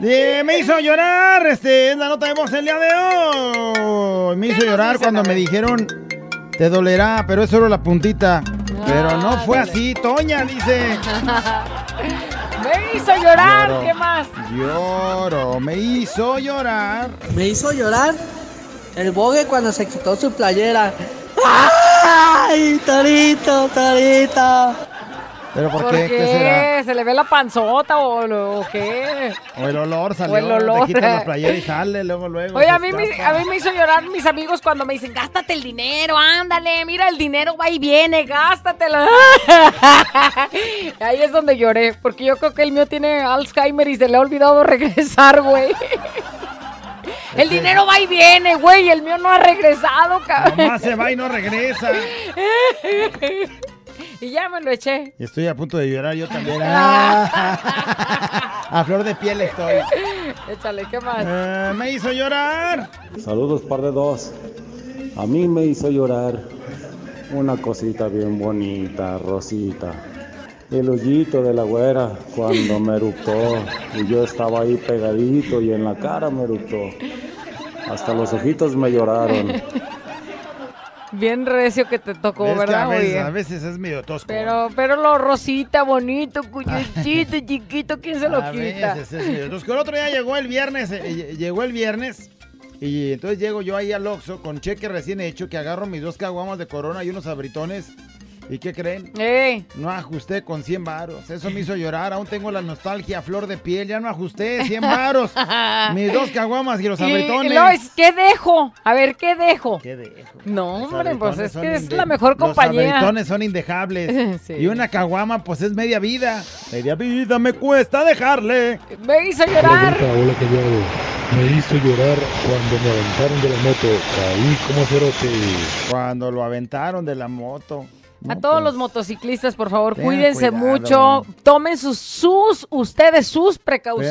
Eh, me hizo llorar, este, es la nota de voz el día de hoy. Me hizo llorar cuando me dijeron, te dolerá, pero es solo la puntita. Pero no fue así, Toña, dice. Me hizo llorar. ¿qué más? Lloro, me hizo llorar. Me hizo llorar el bogue cuando se quitó su playera. ¡Ay, Torito, Torito! ¿Pero por, ¿Por qué? qué? ¿Qué será? ¿Se le ve la panzota o, lo- o qué? O el olor salió, O el olor. te quitas la playera y sale, luego, luego. Oye, a mí, me, a mí me hizo llorar mis amigos cuando me dicen, gástate el dinero, ándale, mira, el dinero va y viene, gástatelo. Ahí es donde lloré, porque yo creo que el mío tiene Alzheimer y se le ha olvidado regresar, güey. El dinero va y viene, güey, el mío no ha regresado, cabrón. Nomás se va y no regresa. Y ya me lo eché. Y estoy a punto de llorar yo también. Ah. A flor de piel estoy. Échale, ¿qué más? Eh, me hizo llorar. Saludos, par de dos. A mí me hizo llorar una cosita bien bonita, rosita. El hoyito de la güera cuando me eructó y yo estaba ahí pegadito y en la cara me eructó. Hasta los ojitos me lloraron. Bien recio que te tocó, que ¿verdad, a, veces, a veces es medio tosco. Pero, pero lo rosita, bonito, cuyuchito, chiquito, ¿quién se lo a quita? veces es medio tosco. El otro día llegó el viernes, eh, ll- llegó el viernes. Y entonces llego yo ahí al Oxxo con cheque recién hecho, que agarro mis dos caguamas de corona y unos abritones. ¿Y qué creen? ¡Ey! No ajusté con 100 varos. Eso me hizo llorar. Aún tengo la nostalgia a flor de piel. Ya no ajusté 100 varos. Mis dos caguamas y los abritones. es, ¿qué dejo? A ver, ¿qué dejo? ¿Qué dejo? No, Los hombre, pues es que es la mejor compañía. Los abritones son indejables. Sí. Y una caguama, pues es media vida. Media vida me cuesta dejarle. Me hizo llorar. Hola, callado. Me hizo llorar cuando me aventaron de la moto. Caí como cerote. Cuando lo aventaron de la moto. A todos los motociclistas, por favor, cuídense cuidado. mucho. Tomen sus, sus, ustedes sus Pero no sean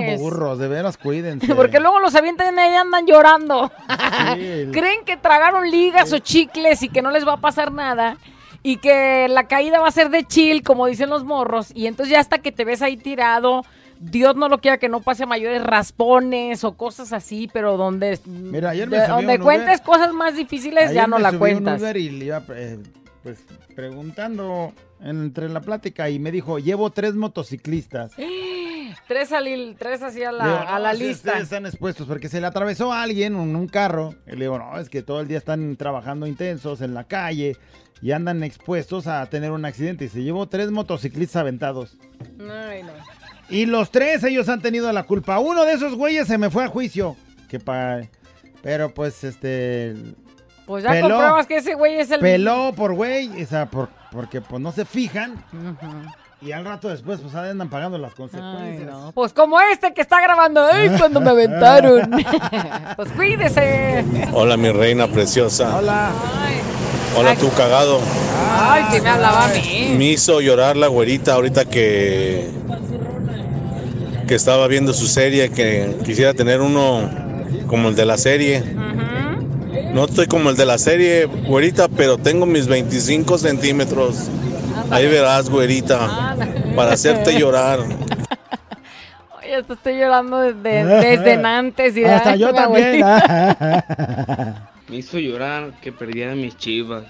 precauciones. burros, de veras cuídense. Porque luego los avientan y ahí andan llorando. Sí. Creen que tragaron ligas o chicles y que no les va a pasar nada. Y que la caída va a ser de chill, como dicen los morros. Y entonces ya hasta que te ves ahí tirado, Dios no lo quiera que no pase a mayores raspones o cosas así, pero donde, Mira, ayer me de- donde cuentes cosas más difíciles Ayer ya no me la subí a un cuentas. Uber y le iba eh, pues, preguntando entre la plática y me dijo, llevo tres motociclistas. Tres, al- tres así a la, Le digo, a "No, la sí, lista. ustedes están expuestos porque se le atravesó a alguien en un carro. Y le digo, no, es que todo el día están trabajando intensos en la calle y andan expuestos a tener un accidente. Y se llevó tres motociclistas aventados. Ay, no. Y los tres ellos han tenido la culpa. Uno de esos güeyes se me fue a juicio. Que pa... Pero pues este... Pues ya peló- compruebas que ese güey es el... Peló por güey, o sea, por, porque pues no se fijan. Y al rato después pues andan pagando las Ay, consecuencias. no. Pues como este que está grabando, ¡ay, cuando me aventaron! pues cuídese. Hola mi reina preciosa. Hola. Hola tú cagado. Ay, sí me hablaba a mí. Me hizo llorar la güerita ahorita que que estaba viendo su serie, que quisiera tener uno como el de la serie. No estoy como el de la serie, güerita, pero tengo mis 25 centímetros. Ahí verás, güerita, para hacerte llorar. Oye, hasta estoy llorando desde, desde antes. y Hasta yo mi también. abuelita. Me hizo llorar que perdía mis chivas.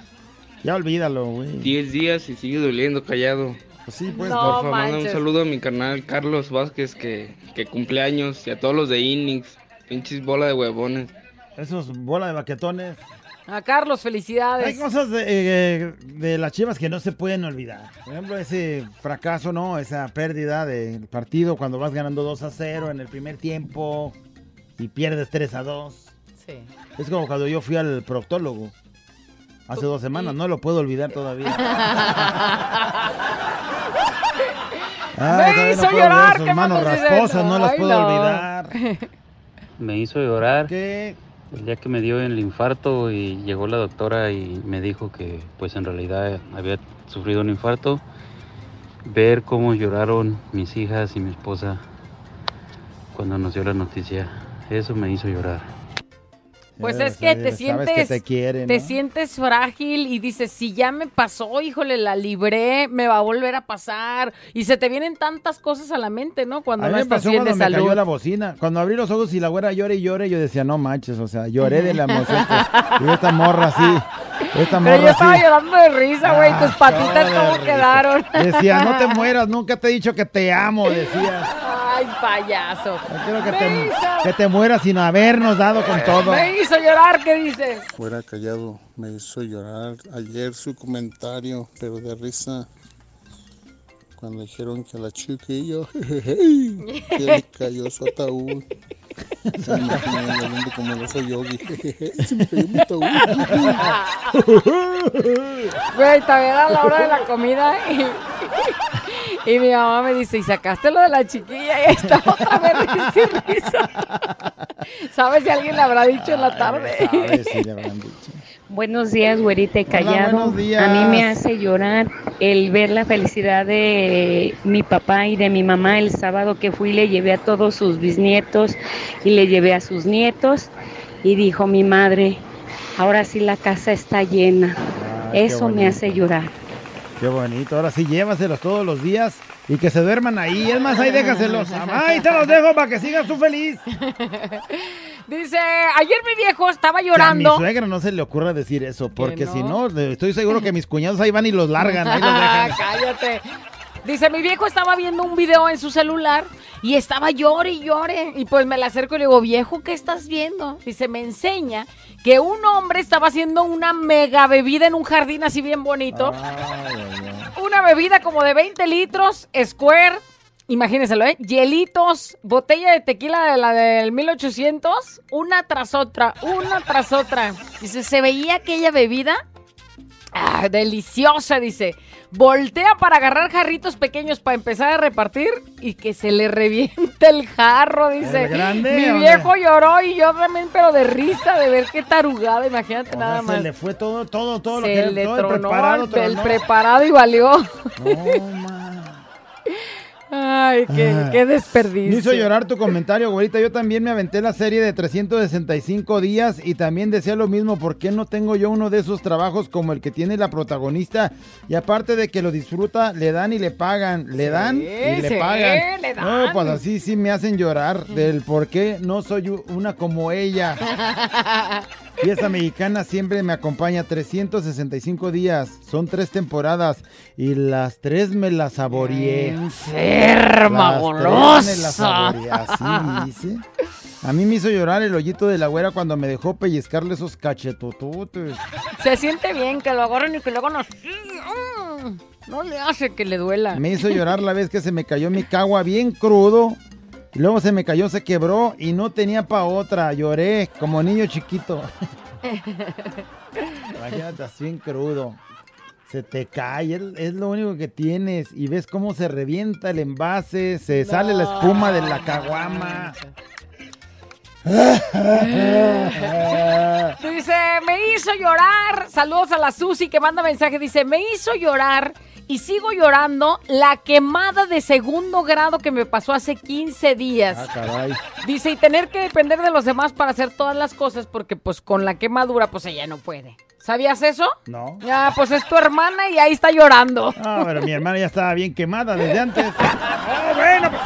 Ya olvídalo, güey. 10 días y sigue doliendo callado. sí, pues. No Por favor, manda un saludo a mi carnal Carlos Vázquez que, que cumple años y a todos los de Innings. Pinches bola de huevones. Esos bola de baquetones. A Carlos, Hay felicidades. cosas de, eh, de las chivas que no se pueden olvidar. Por ejemplo, ese fracaso, ¿no? Esa pérdida del partido cuando vas ganando 2 a 0 en el primer tiempo y pierdes 3 a 2. Sí. Es como cuando yo fui al proctólogo hace dos semanas. No lo puedo olvidar todavía. Ay, todavía hizo no puedo llorar, olvidar sus ¿qué manos me rasposas, no las Ay, puedo no. olvidar. Me hizo llorar ¿Qué? El día que me dio el infarto y llegó la doctora y me dijo que pues en realidad había sufrido un infarto. Ver cómo lloraron mis hijas y mi esposa cuando nos dio la noticia, eso me hizo llorar. Pues es que te sientes, que te sientes frágil y dices, si ya me pasó, híjole, la libré, me va a volver a pasar. Y se te vienen tantas cosas a la mente, ¿no? Cuando A no me estás pasó bien cuando de me cayó la bocina. Cuando abrí los ojos y la güera llora y llora, yo decía, no manches, o sea, lloré de la emoción. y esta morra así, esta Pero morra yo estaba así. llorando de risa, güey, tus Ah, patitas cómo quedaron. Decía, no te mueras, nunca te he dicho que te amo, decías. Ay, payaso. Quiero que Me te, hizo- que te mueras sin habernos dado con todo. Me hizo llorar, ¿qué dice? Fuera callado, me hizo llorar ayer su comentario, pero de risa. Cuando dijeron que la chiquilla, jejeje, que le cayó su ataúd. Se me imaginé como lo soy yogi. jejeje, Se me cayó mi ataúd. Güey, también a la hora de la comida y, y mi mamá me dice, ¿y sacaste lo de la chiquilla? Y está otra vez risa y risa. ¿Sabes si alguien le habrá dicho en la tarde? Sabes, sí, le habrán dicho. Buenos días, güerita y callado. buenos días. A mí me hace llorar el ver la felicidad de mi papá y de mi mamá el sábado que fui, le llevé a todos sus bisnietos y le llevé a sus nietos y dijo mi madre, ahora sí la casa está llena. Ah, Eso me hace llorar. Qué bonito. Ahora sí, llévaselos todos los días y que se duerman ahí. Es más, ahí déjaselos. Ahí te los dejo para que sigas tú feliz. Dice, ayer mi viejo estaba Que a mi llorando. suegra no se le ocurra decir eso, porque no? si no, estoy seguro que mis cuñados ahí van y los largan, ahí los dejan. Cállate. Dice, mi viejo estaba viendo un video en su celular y estaba llore y llore. Y pues me le acerco y le digo, viejo, ¿qué estás viendo? Dice, me enseña que un hombre estaba haciendo una mega bebida en un jardín así bien bonito. Una bebida como de 20 litros, square. Imagínenselo, ¿eh? Hielitos, botella de tequila de la del 1800, una tras otra, una tras otra. Dice, se veía aquella bebida Ah, deliciosa, dice. Voltea para agarrar jarritos pequeños para empezar a repartir y que se le reviente el jarro, dice. ¿El grande Mi viejo lloró y yo también, pero de risa de ver qué tarugada, imagínate O nada más. se le fue todo, todo, todo lo Se que le todo el tronó preparado, el, el tronó. preparado y valió. No, Ay, qué, Ah. qué Me desperdicio. hizo llorar tu comentario, güerita. Yo también me aventé la serie de 365 días y también decía lo mismo. ¿Por qué no tengo yo uno de esos trabajos como el que tiene la protagonista? Y aparte de que lo disfruta, le dan y le pagan. Le dan y le sí, pagan. le No, dan. pues así sí me hacen llorar del por qué no soy una como ella. Y esa mexicana siempre me acompaña 365 días. Son tres temporadas y las tres me las saboreé. Enferma, golosa. me las saboreé, Así dice. A mí me hizo llorar el hoyito de la güera cuando me dejó pellizcarle esos cachetototes. Se siente bien que lo agarren y que luego nos... No le hace que le duela. Me hizo llorar la vez que se me cayó mi cagua bien crudo. Y luego se me cayó, se quebró y no tenía pa' otra. Lloré como niño chiquito. Imagínate así bien crudo. Se te cae, es, es lo único que tienes. Y ves cómo se revienta el envase, se sale la espuma de la caguama. Dice, me hizo llorar. Saludos a la Susi que manda mensaje. Dice, me hizo llorar y sigo llorando la quemada de segundo grado que me pasó hace 15 días. Ah, caray. Dice, y tener que depender de los demás para hacer todas las cosas porque pues con la quemadura pues ella no puede. ¿Sabías eso? No. Ya, pues es tu hermana y ahí está llorando. Ah, pero mi hermana ya estaba bien quemada desde antes. Ah, bueno, pues,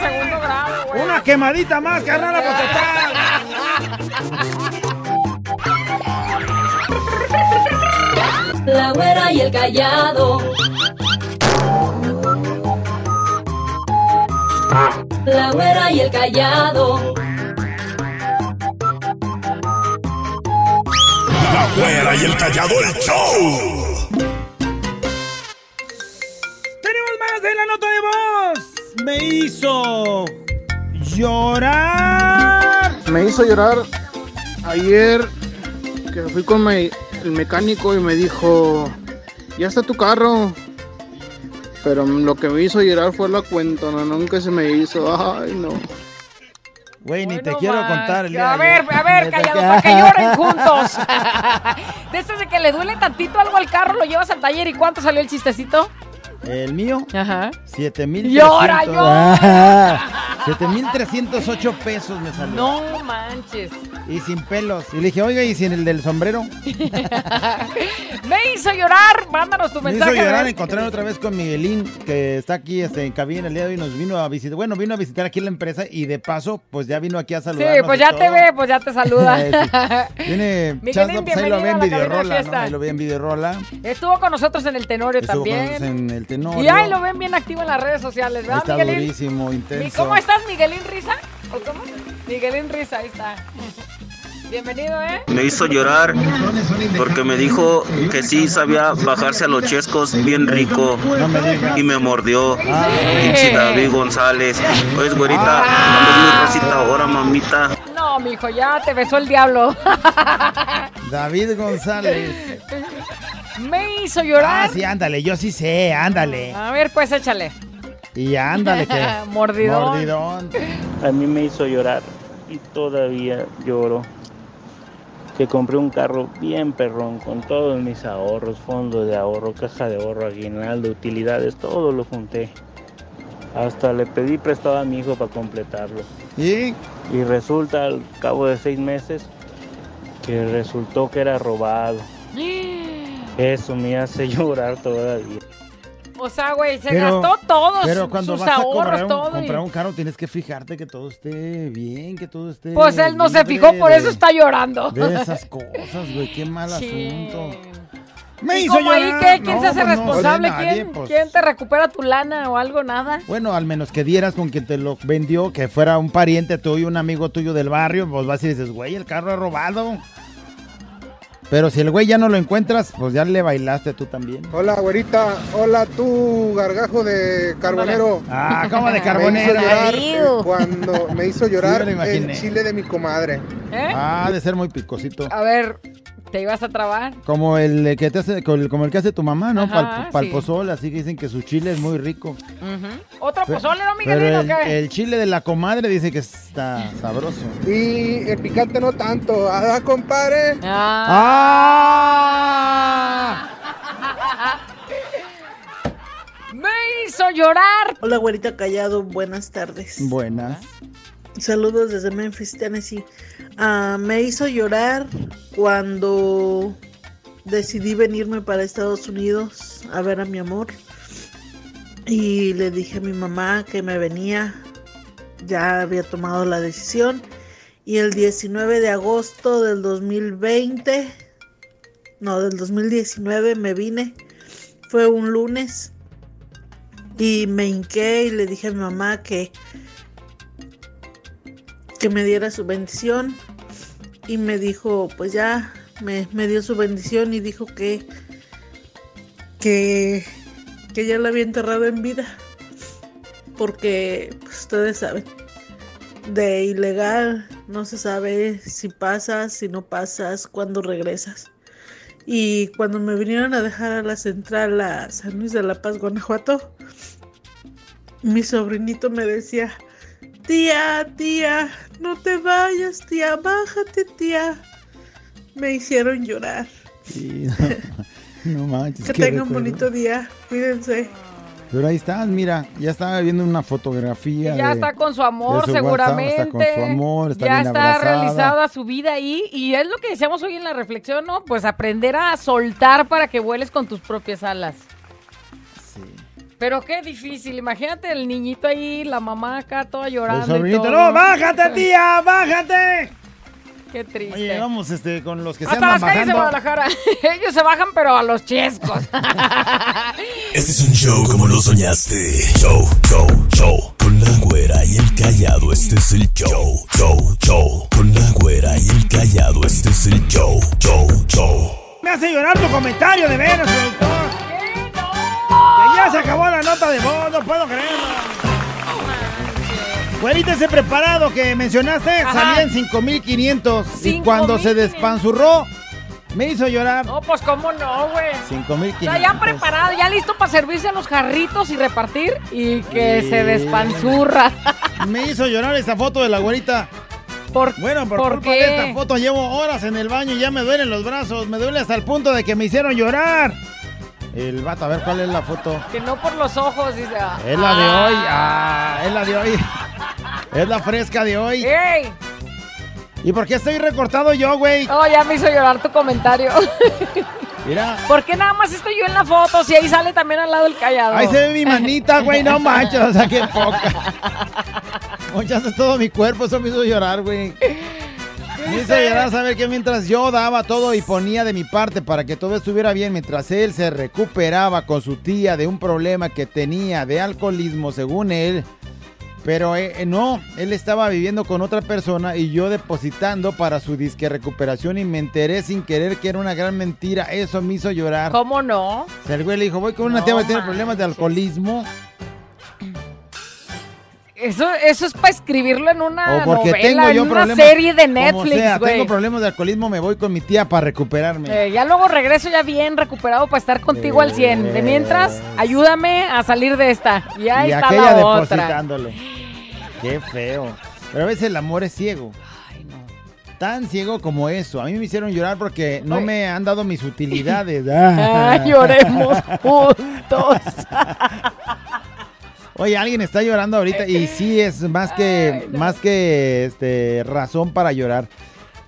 segundo grado, güey. una quemadita más, carnal, pues total. La güera y el callado. La güera y el callado. La güera y el callado, el show. Tenemos más de la nota de voz. Me hizo llorar. Me hizo llorar ayer que fui con mi- el mecánico y me dijo, ya está tu carro. Pero lo que me hizo llorar fue la cuenta, no, nunca se me hizo. Ay, no. Güey, ni te quiero contar. el día A de ver, ayer. a ver, callado, para que lloren juntos. De que le duele tantito algo al carro, lo llevas al taller y ¿cuánto salió el chistecito? El mío, Ajá. 7300. Llora, llora. 7308 pesos me salió. No manches. Y sin pelos. Y le dije, oiga, ¿y sin el del sombrero? Me hizo llorar. Mándanos tu Me hizo mensaje. llorar ver. encontrar otra vez con Miguelín, que está aquí este, en cabina el día de hoy. Nos vino a visitar. Bueno, vino a visitar aquí la empresa y de paso, pues ya vino aquí a Sí, saludarnos. pues ya te ve, pues ya te saluda. Sí. Viene Miguelín, pues ahí lo ve en videorola, ¿no? Ahí lo ve en videorola. Estuvo con nosotros en el Tenorio Estuvo con también. nosotros en el Y ahí lo ven bien activo en las redes sociales, Ahí ¿verdad, está Miguelín? durísimo, ¿Y intenso. cómo estás, Miguelín Risa? ¿O cómo? Miguelín Risa, ahí está. Bienvenido, ¿eh? Me hizo llorar porque me dijo que sí sabía bajarse a los chescos bien rico y me mordió. Pinche David González. Oye, güerita, andas muy rosita ahora, mamita. No, mijo, ya te besó el diablo. David González. Me hizo llorar. Ah, sí, ándale, yo sí sé, ándale. A ver, pues échale. Y ándale, que. Mordidón. Mordidón. A mí me hizo llorar y todavía lloro. Que compré un carro bien perrón con todos mis ahorros, fondos de ahorro, caja de ahorro, aguinaldo, utilidades, todo lo junté. Hasta le pedí prestado a mi hijo para completarlo. ¿Y? Y resulta al cabo de seis meses que resultó que era robado. Eso me hace llorar todavía. O sea, güey, se Pero- gastó todos Pero cuando sus vas a ahorros, comprar un, todo. y- comprar un carro tienes que fijarte que todo esté bien, que todo esté. Pues él no se fijó, por eso está llorando. De esas cosas, güey, qué mal Sí. asunto. ¿Y Me hizo cómo ahí qué? ¿Quién No, se hace pues no, responsable? nadie, ¿Quién, pues. ¿Quién te recupera tu lana o algo? Nada. Bueno, al menos que dieras con quien te lo vendió, que fuera un pariente tuyo, un amigo tuyo del barrio, pues vas y dices, güey, el carro es robado. Pero si el güey ya no lo encuentras, pues ya le bailaste tú también. Hola, güerita. Hola, tú, gargajo de carbonero. Ah, ¿cómo de Me hizo carbonero? llorar Ay. cuando me hizo llorar Sí, me el chile de mi comadre. ¿Eh? Ah, de ser muy picosito. A ver, ¿te ibas a trabar? Como el que te hace, como el que hace tu mamá, ¿no? Para el sí. pozol, así que dicen que su chile es muy rico. ¿Otro Pe- pozole, no, Pero Miguelín, o el, qué? el chile de la comadre dice que está sabroso. Y el picante no tanto. ¿Ah, compadre? ¡Ah! Me hizo llorar. Hola, güerita callado, buenas tardes. Buenas. Saludos desde Memphis, Tennessee. Ah, me hizo llorar cuando decidí venirme para Estados Unidos a ver a mi amor. Y le dije a mi mamá que me venía. Ya había tomado la decisión. Y el 19 de agosto del 2020, no, del 2019 me vine. Fue un lunes. Y me hinqué y le dije a mi mamá que que me diera su bendición y me dijo, pues ya, me, me dio su bendición y dijo que, que, que ya la había enterrado en vida, porque pues, ustedes saben, de ilegal no se sabe si pasas, si no pasas, cuándo regresas. Y cuando me vinieron a dejar a la central a San Luis de la Paz, Guanajuato, mi sobrinito me decía, Tía, tía, no te vayas, tía, bájate, tía. Me hicieron llorar. Sí, no, no manches. Que tengan recuerdo. bonito día. Cuídense. Pero ahí estás, mira, ya estaba viendo una fotografía. Ya de- está con su amor, WhatsApp, seguramente. Está con su amor, está ya bien está abrazada. realizada su vida ahí. Y es lo que decíamos hoy en la reflexión, ¿no? Pues aprender a soltar para que vueles con tus propias alas. Pero qué difícil. Imagínate el niñito ahí, la mamá acá toda llorando. y sobrinito, todo. no, bájate, tía, bájate. Qué triste. Oye, vamos este, con los que se Hasta andan las calles de. Guadalajara. Ellos se bajan, pero a los chescos. Este es un show como lo soñaste. Show, show, show. Con la güera y el callado, este es el show. Show, show. Con la güera y el callado, este es el show. Show, show. Me hace llorar tu comentario, de veras, productor. Ya se acabó la nota de voz, no puedo creerlo. Güerita, ese preparado que mencionaste Ajá. salía en 5500 y 5,500. cuando se despanzurró me hizo llorar. No, pues cómo no, güey. O 5500. sea, ya preparado, ya listo para servirse a los jarritos y repartir y que Sí. se despanzurra. Me hizo llorar esa foto de la güerita. ¿Por, bueno, por, ¿por culpa qué? de esta foto llevo horas en el baño y ya me duelen los brazos. Me duele hasta el punto de que me hicieron llorar. El vato, a ver cuál es la foto. Que no por los ojos, dice. ah. Es la de hoy. Ah, es la de hoy. Es la fresca de hoy. ¡Ey! ¿Y por qué estoy recortado yo, güey? Oh, ya me hizo llorar tu comentario. Mira. ¿Por qué nada más estoy yo en la foto si ahí sale también al lado el callado? Ahí se ve mi manita, güey, no manches, o sea, qué poca. Mochaste todo mi cuerpo, eso me hizo llorar, güey. Hizo llorar saber que mientras yo daba todo y ponía de mi parte para que todo estuviera bien, mientras él se recuperaba con su tía de un problema que tenía de alcoholismo, según él. Pero eh, eh, no, él estaba viviendo con otra persona y yo depositando para su disque recuperación y me enteré sin querer que era una gran mentira. Eso me hizo llorar. ¿Cómo no? O sea, el güey le dijo, voy con una No tía que tiene problemas de alcoholismo. Eso, eso es para escribirlo en una O porque novela, tengo yo en una problemas. serie de Netflix, sea, tengo problemas de alcoholismo, me voy con mi tía para recuperarme. Eh, ya luego regreso ya bien recuperado para estar contigo al 100. De mientras, ayúdame a salir de esta. Y ahí y está aquella la otra. Qué feo. Pero a veces el amor es ciego. Tan ciego como eso. A mí me hicieron llorar porque no Ay. me han dado mis utilidades. Ay, lloremos juntos. Oye, alguien está llorando ahorita y sí es más que más que este razón para llorar.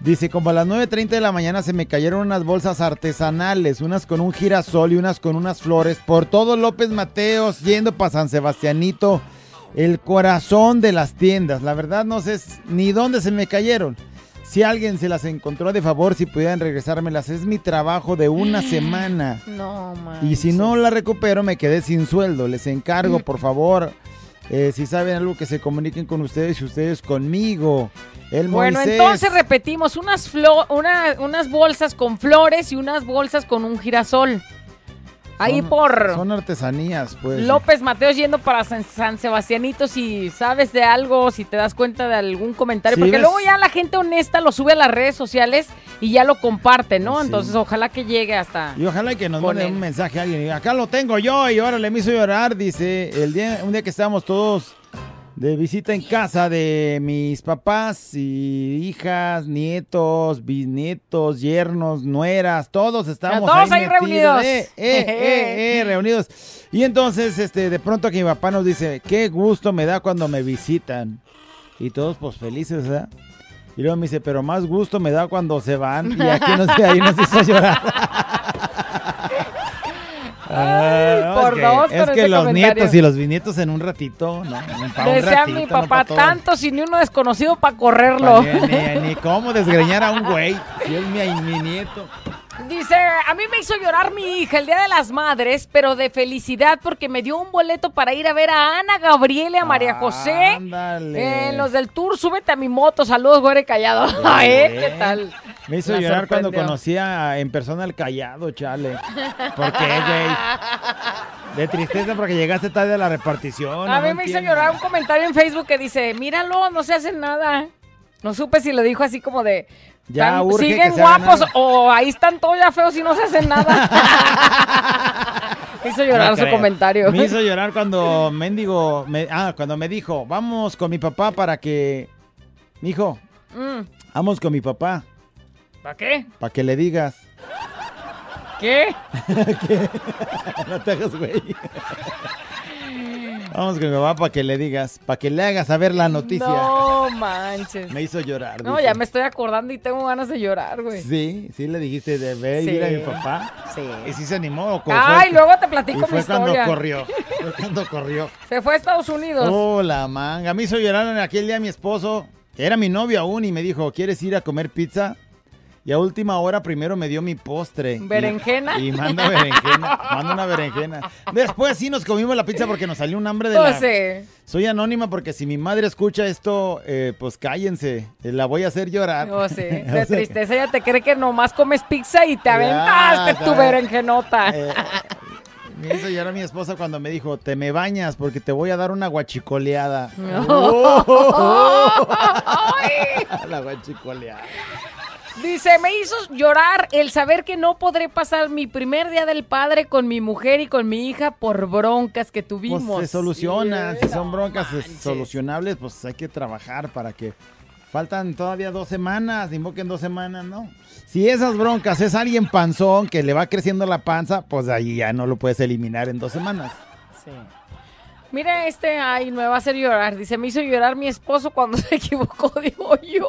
Dice, como a las 9.30 de la mañana se me cayeron unas bolsas artesanales, unas con un girasol y unas con unas flores, por todo López Mateos, yendo para San Sebastianito, el corazón de las tiendas. La verdad no sé ni dónde se me cayeron. Si alguien se las encontró de favor, si pudieran regresármelas, es mi trabajo de una semana. No, man. Y si no la recupero, me quedé sin sueldo. Les encargo, por favor, eh, si saben algo, que se comuniquen con ustedes y ustedes conmigo. El Bueno, Moisés. entonces repetimos, unas, flo- una- unas bolsas con flores y unas bolsas con un girasol. Ahí Son- por Son artesanías, pues. López Mateos yendo para San, San Sebastianito, si sabes de algo, si te das cuenta de algún comentario, Sí, porque ves- luego ya la gente honesta lo sube a las redes sociales y ya lo comparte, ¿no? Entonces ojalá que llegue hasta... Y ojalá que nos mande él. un mensaje a alguien. Acá lo tengo yo y ahora le me hizo llorar. Dice, el día, un día que estábamos todos de visita en casa de mis papás y hijas, nietos, bisnietos, yernos, nueras, todos estábamos todos ahí, reunidos. eh, eh, eh, eh, reunidos. Y entonces, este, de pronto que mi papá nos dice, qué gusto me da cuando me visitan. Y todos pues felices, ¿verdad? Y luego me dice, pero más gusto me da cuando se van. Y aquí nos, ahí nos hizo llorar. Ay, Ah, por es que, dos es que los comentario. nietos y los bisnietos en un ratito, ¿no? Un ratito, mi papá, tanto sin ni uno desconocido para correrlo. Ni, ni- ni cómo desgreñar a un güey. Si es mi, mi nieto. Dice, a mí me hizo llorar mi hija el Día de las Madres, pero de felicidad porque me dio un boleto para ir a ver a Ana Gabriela a María José. Ándale. En los del tour, súbete a mi moto. Saludos, güey, callado. ¿Eh? ¿Qué tal? Me hizo La llorar cuando sorprendió. conocía en persona al callado, chale. ¿Por qué, güey? De tristeza porque llegaste tarde a la repartición. A no mí me hizo llorar un comentario en Facebook que dice, míralo, no se hace nada. No supe si lo dijo así como de... Ya "Tan- urge siguen guapos nada". o ahí están todos ya feos y no se hacen nada. Hizo llorar No su creo. comentario. Me hizo llorar cuando mendigo, me, ah, cuando me dijo, vamos con mi papá para que, mijo, Mm, vamos con mi papá, ¿Para qué? para que le digas. ¿Qué? ¿Qué? no te hagas güey. Vamos con mi papá para que le digas, para que le hagas saber la noticia. No manches. Me hizo llorar. No, dice. ya me estoy acordando y tengo ganas de llorar, güey. Sí, sí le dijiste de ver ir a mi Sí. papá. Sí. Y sí se animó. ¿o fue- Ay, luego te platico y mi fue cuando corrió. Fue cuando corrió. Se fue a Estados Unidos. Oh, la manga. Me hizo llorar en aquel día mi esposo, que era mi novio aún, y me dijo, ¿quieres ir a comer pizza? Y a última hora primero me dio mi postre. ¿Berenjena? Y, manda berenjena. manda una berenjena. Después sí nos comimos la pizza porque nos salió un hambre de Pues la... sí. Soy anónima porque si mi madre escucha esto, eh, pues cállense. Eh, La voy a hacer llorar. Oh, sí. O De sea, tristeza ella te cree que nomás comes pizza y te Ya, aventaste tu berenjenota. Eh, Me hizo llorar mi esposa cuando me dijo, te me bañas porque te voy a dar una guachicoleada. la guachicoleada. Dice, me hizo llorar el saber que no podré pasar mi primer día del padre con mi mujer y con mi hija por broncas que tuvimos. Pues se solucionan, si son broncas solucionables, pues hay que trabajar para que faltan todavía dos semanas, invoquen dos semanas, ¿no? Si esas broncas es alguien panzón que le va creciendo la panza, pues ahí ya no lo puedes eliminar en dos semanas. Sí. Mira este, ay, me va a hacer llorar. Dice, me hizo llorar mi esposo cuando se equivocó, digo yo.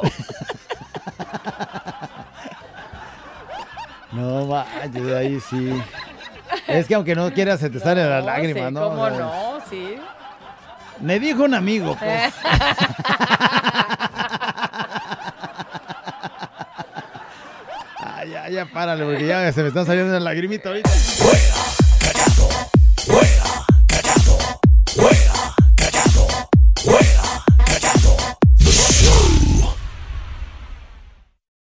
No vayas, ahí sí. Es que aunque no quieras se te salen las lágrimas, sí, ¿no? ¿Cómo no? Sí. Me dijo un amigo, pues. Ay, ya, ya, párale, porque ya se me están saliendo las lagrimitas ahorita.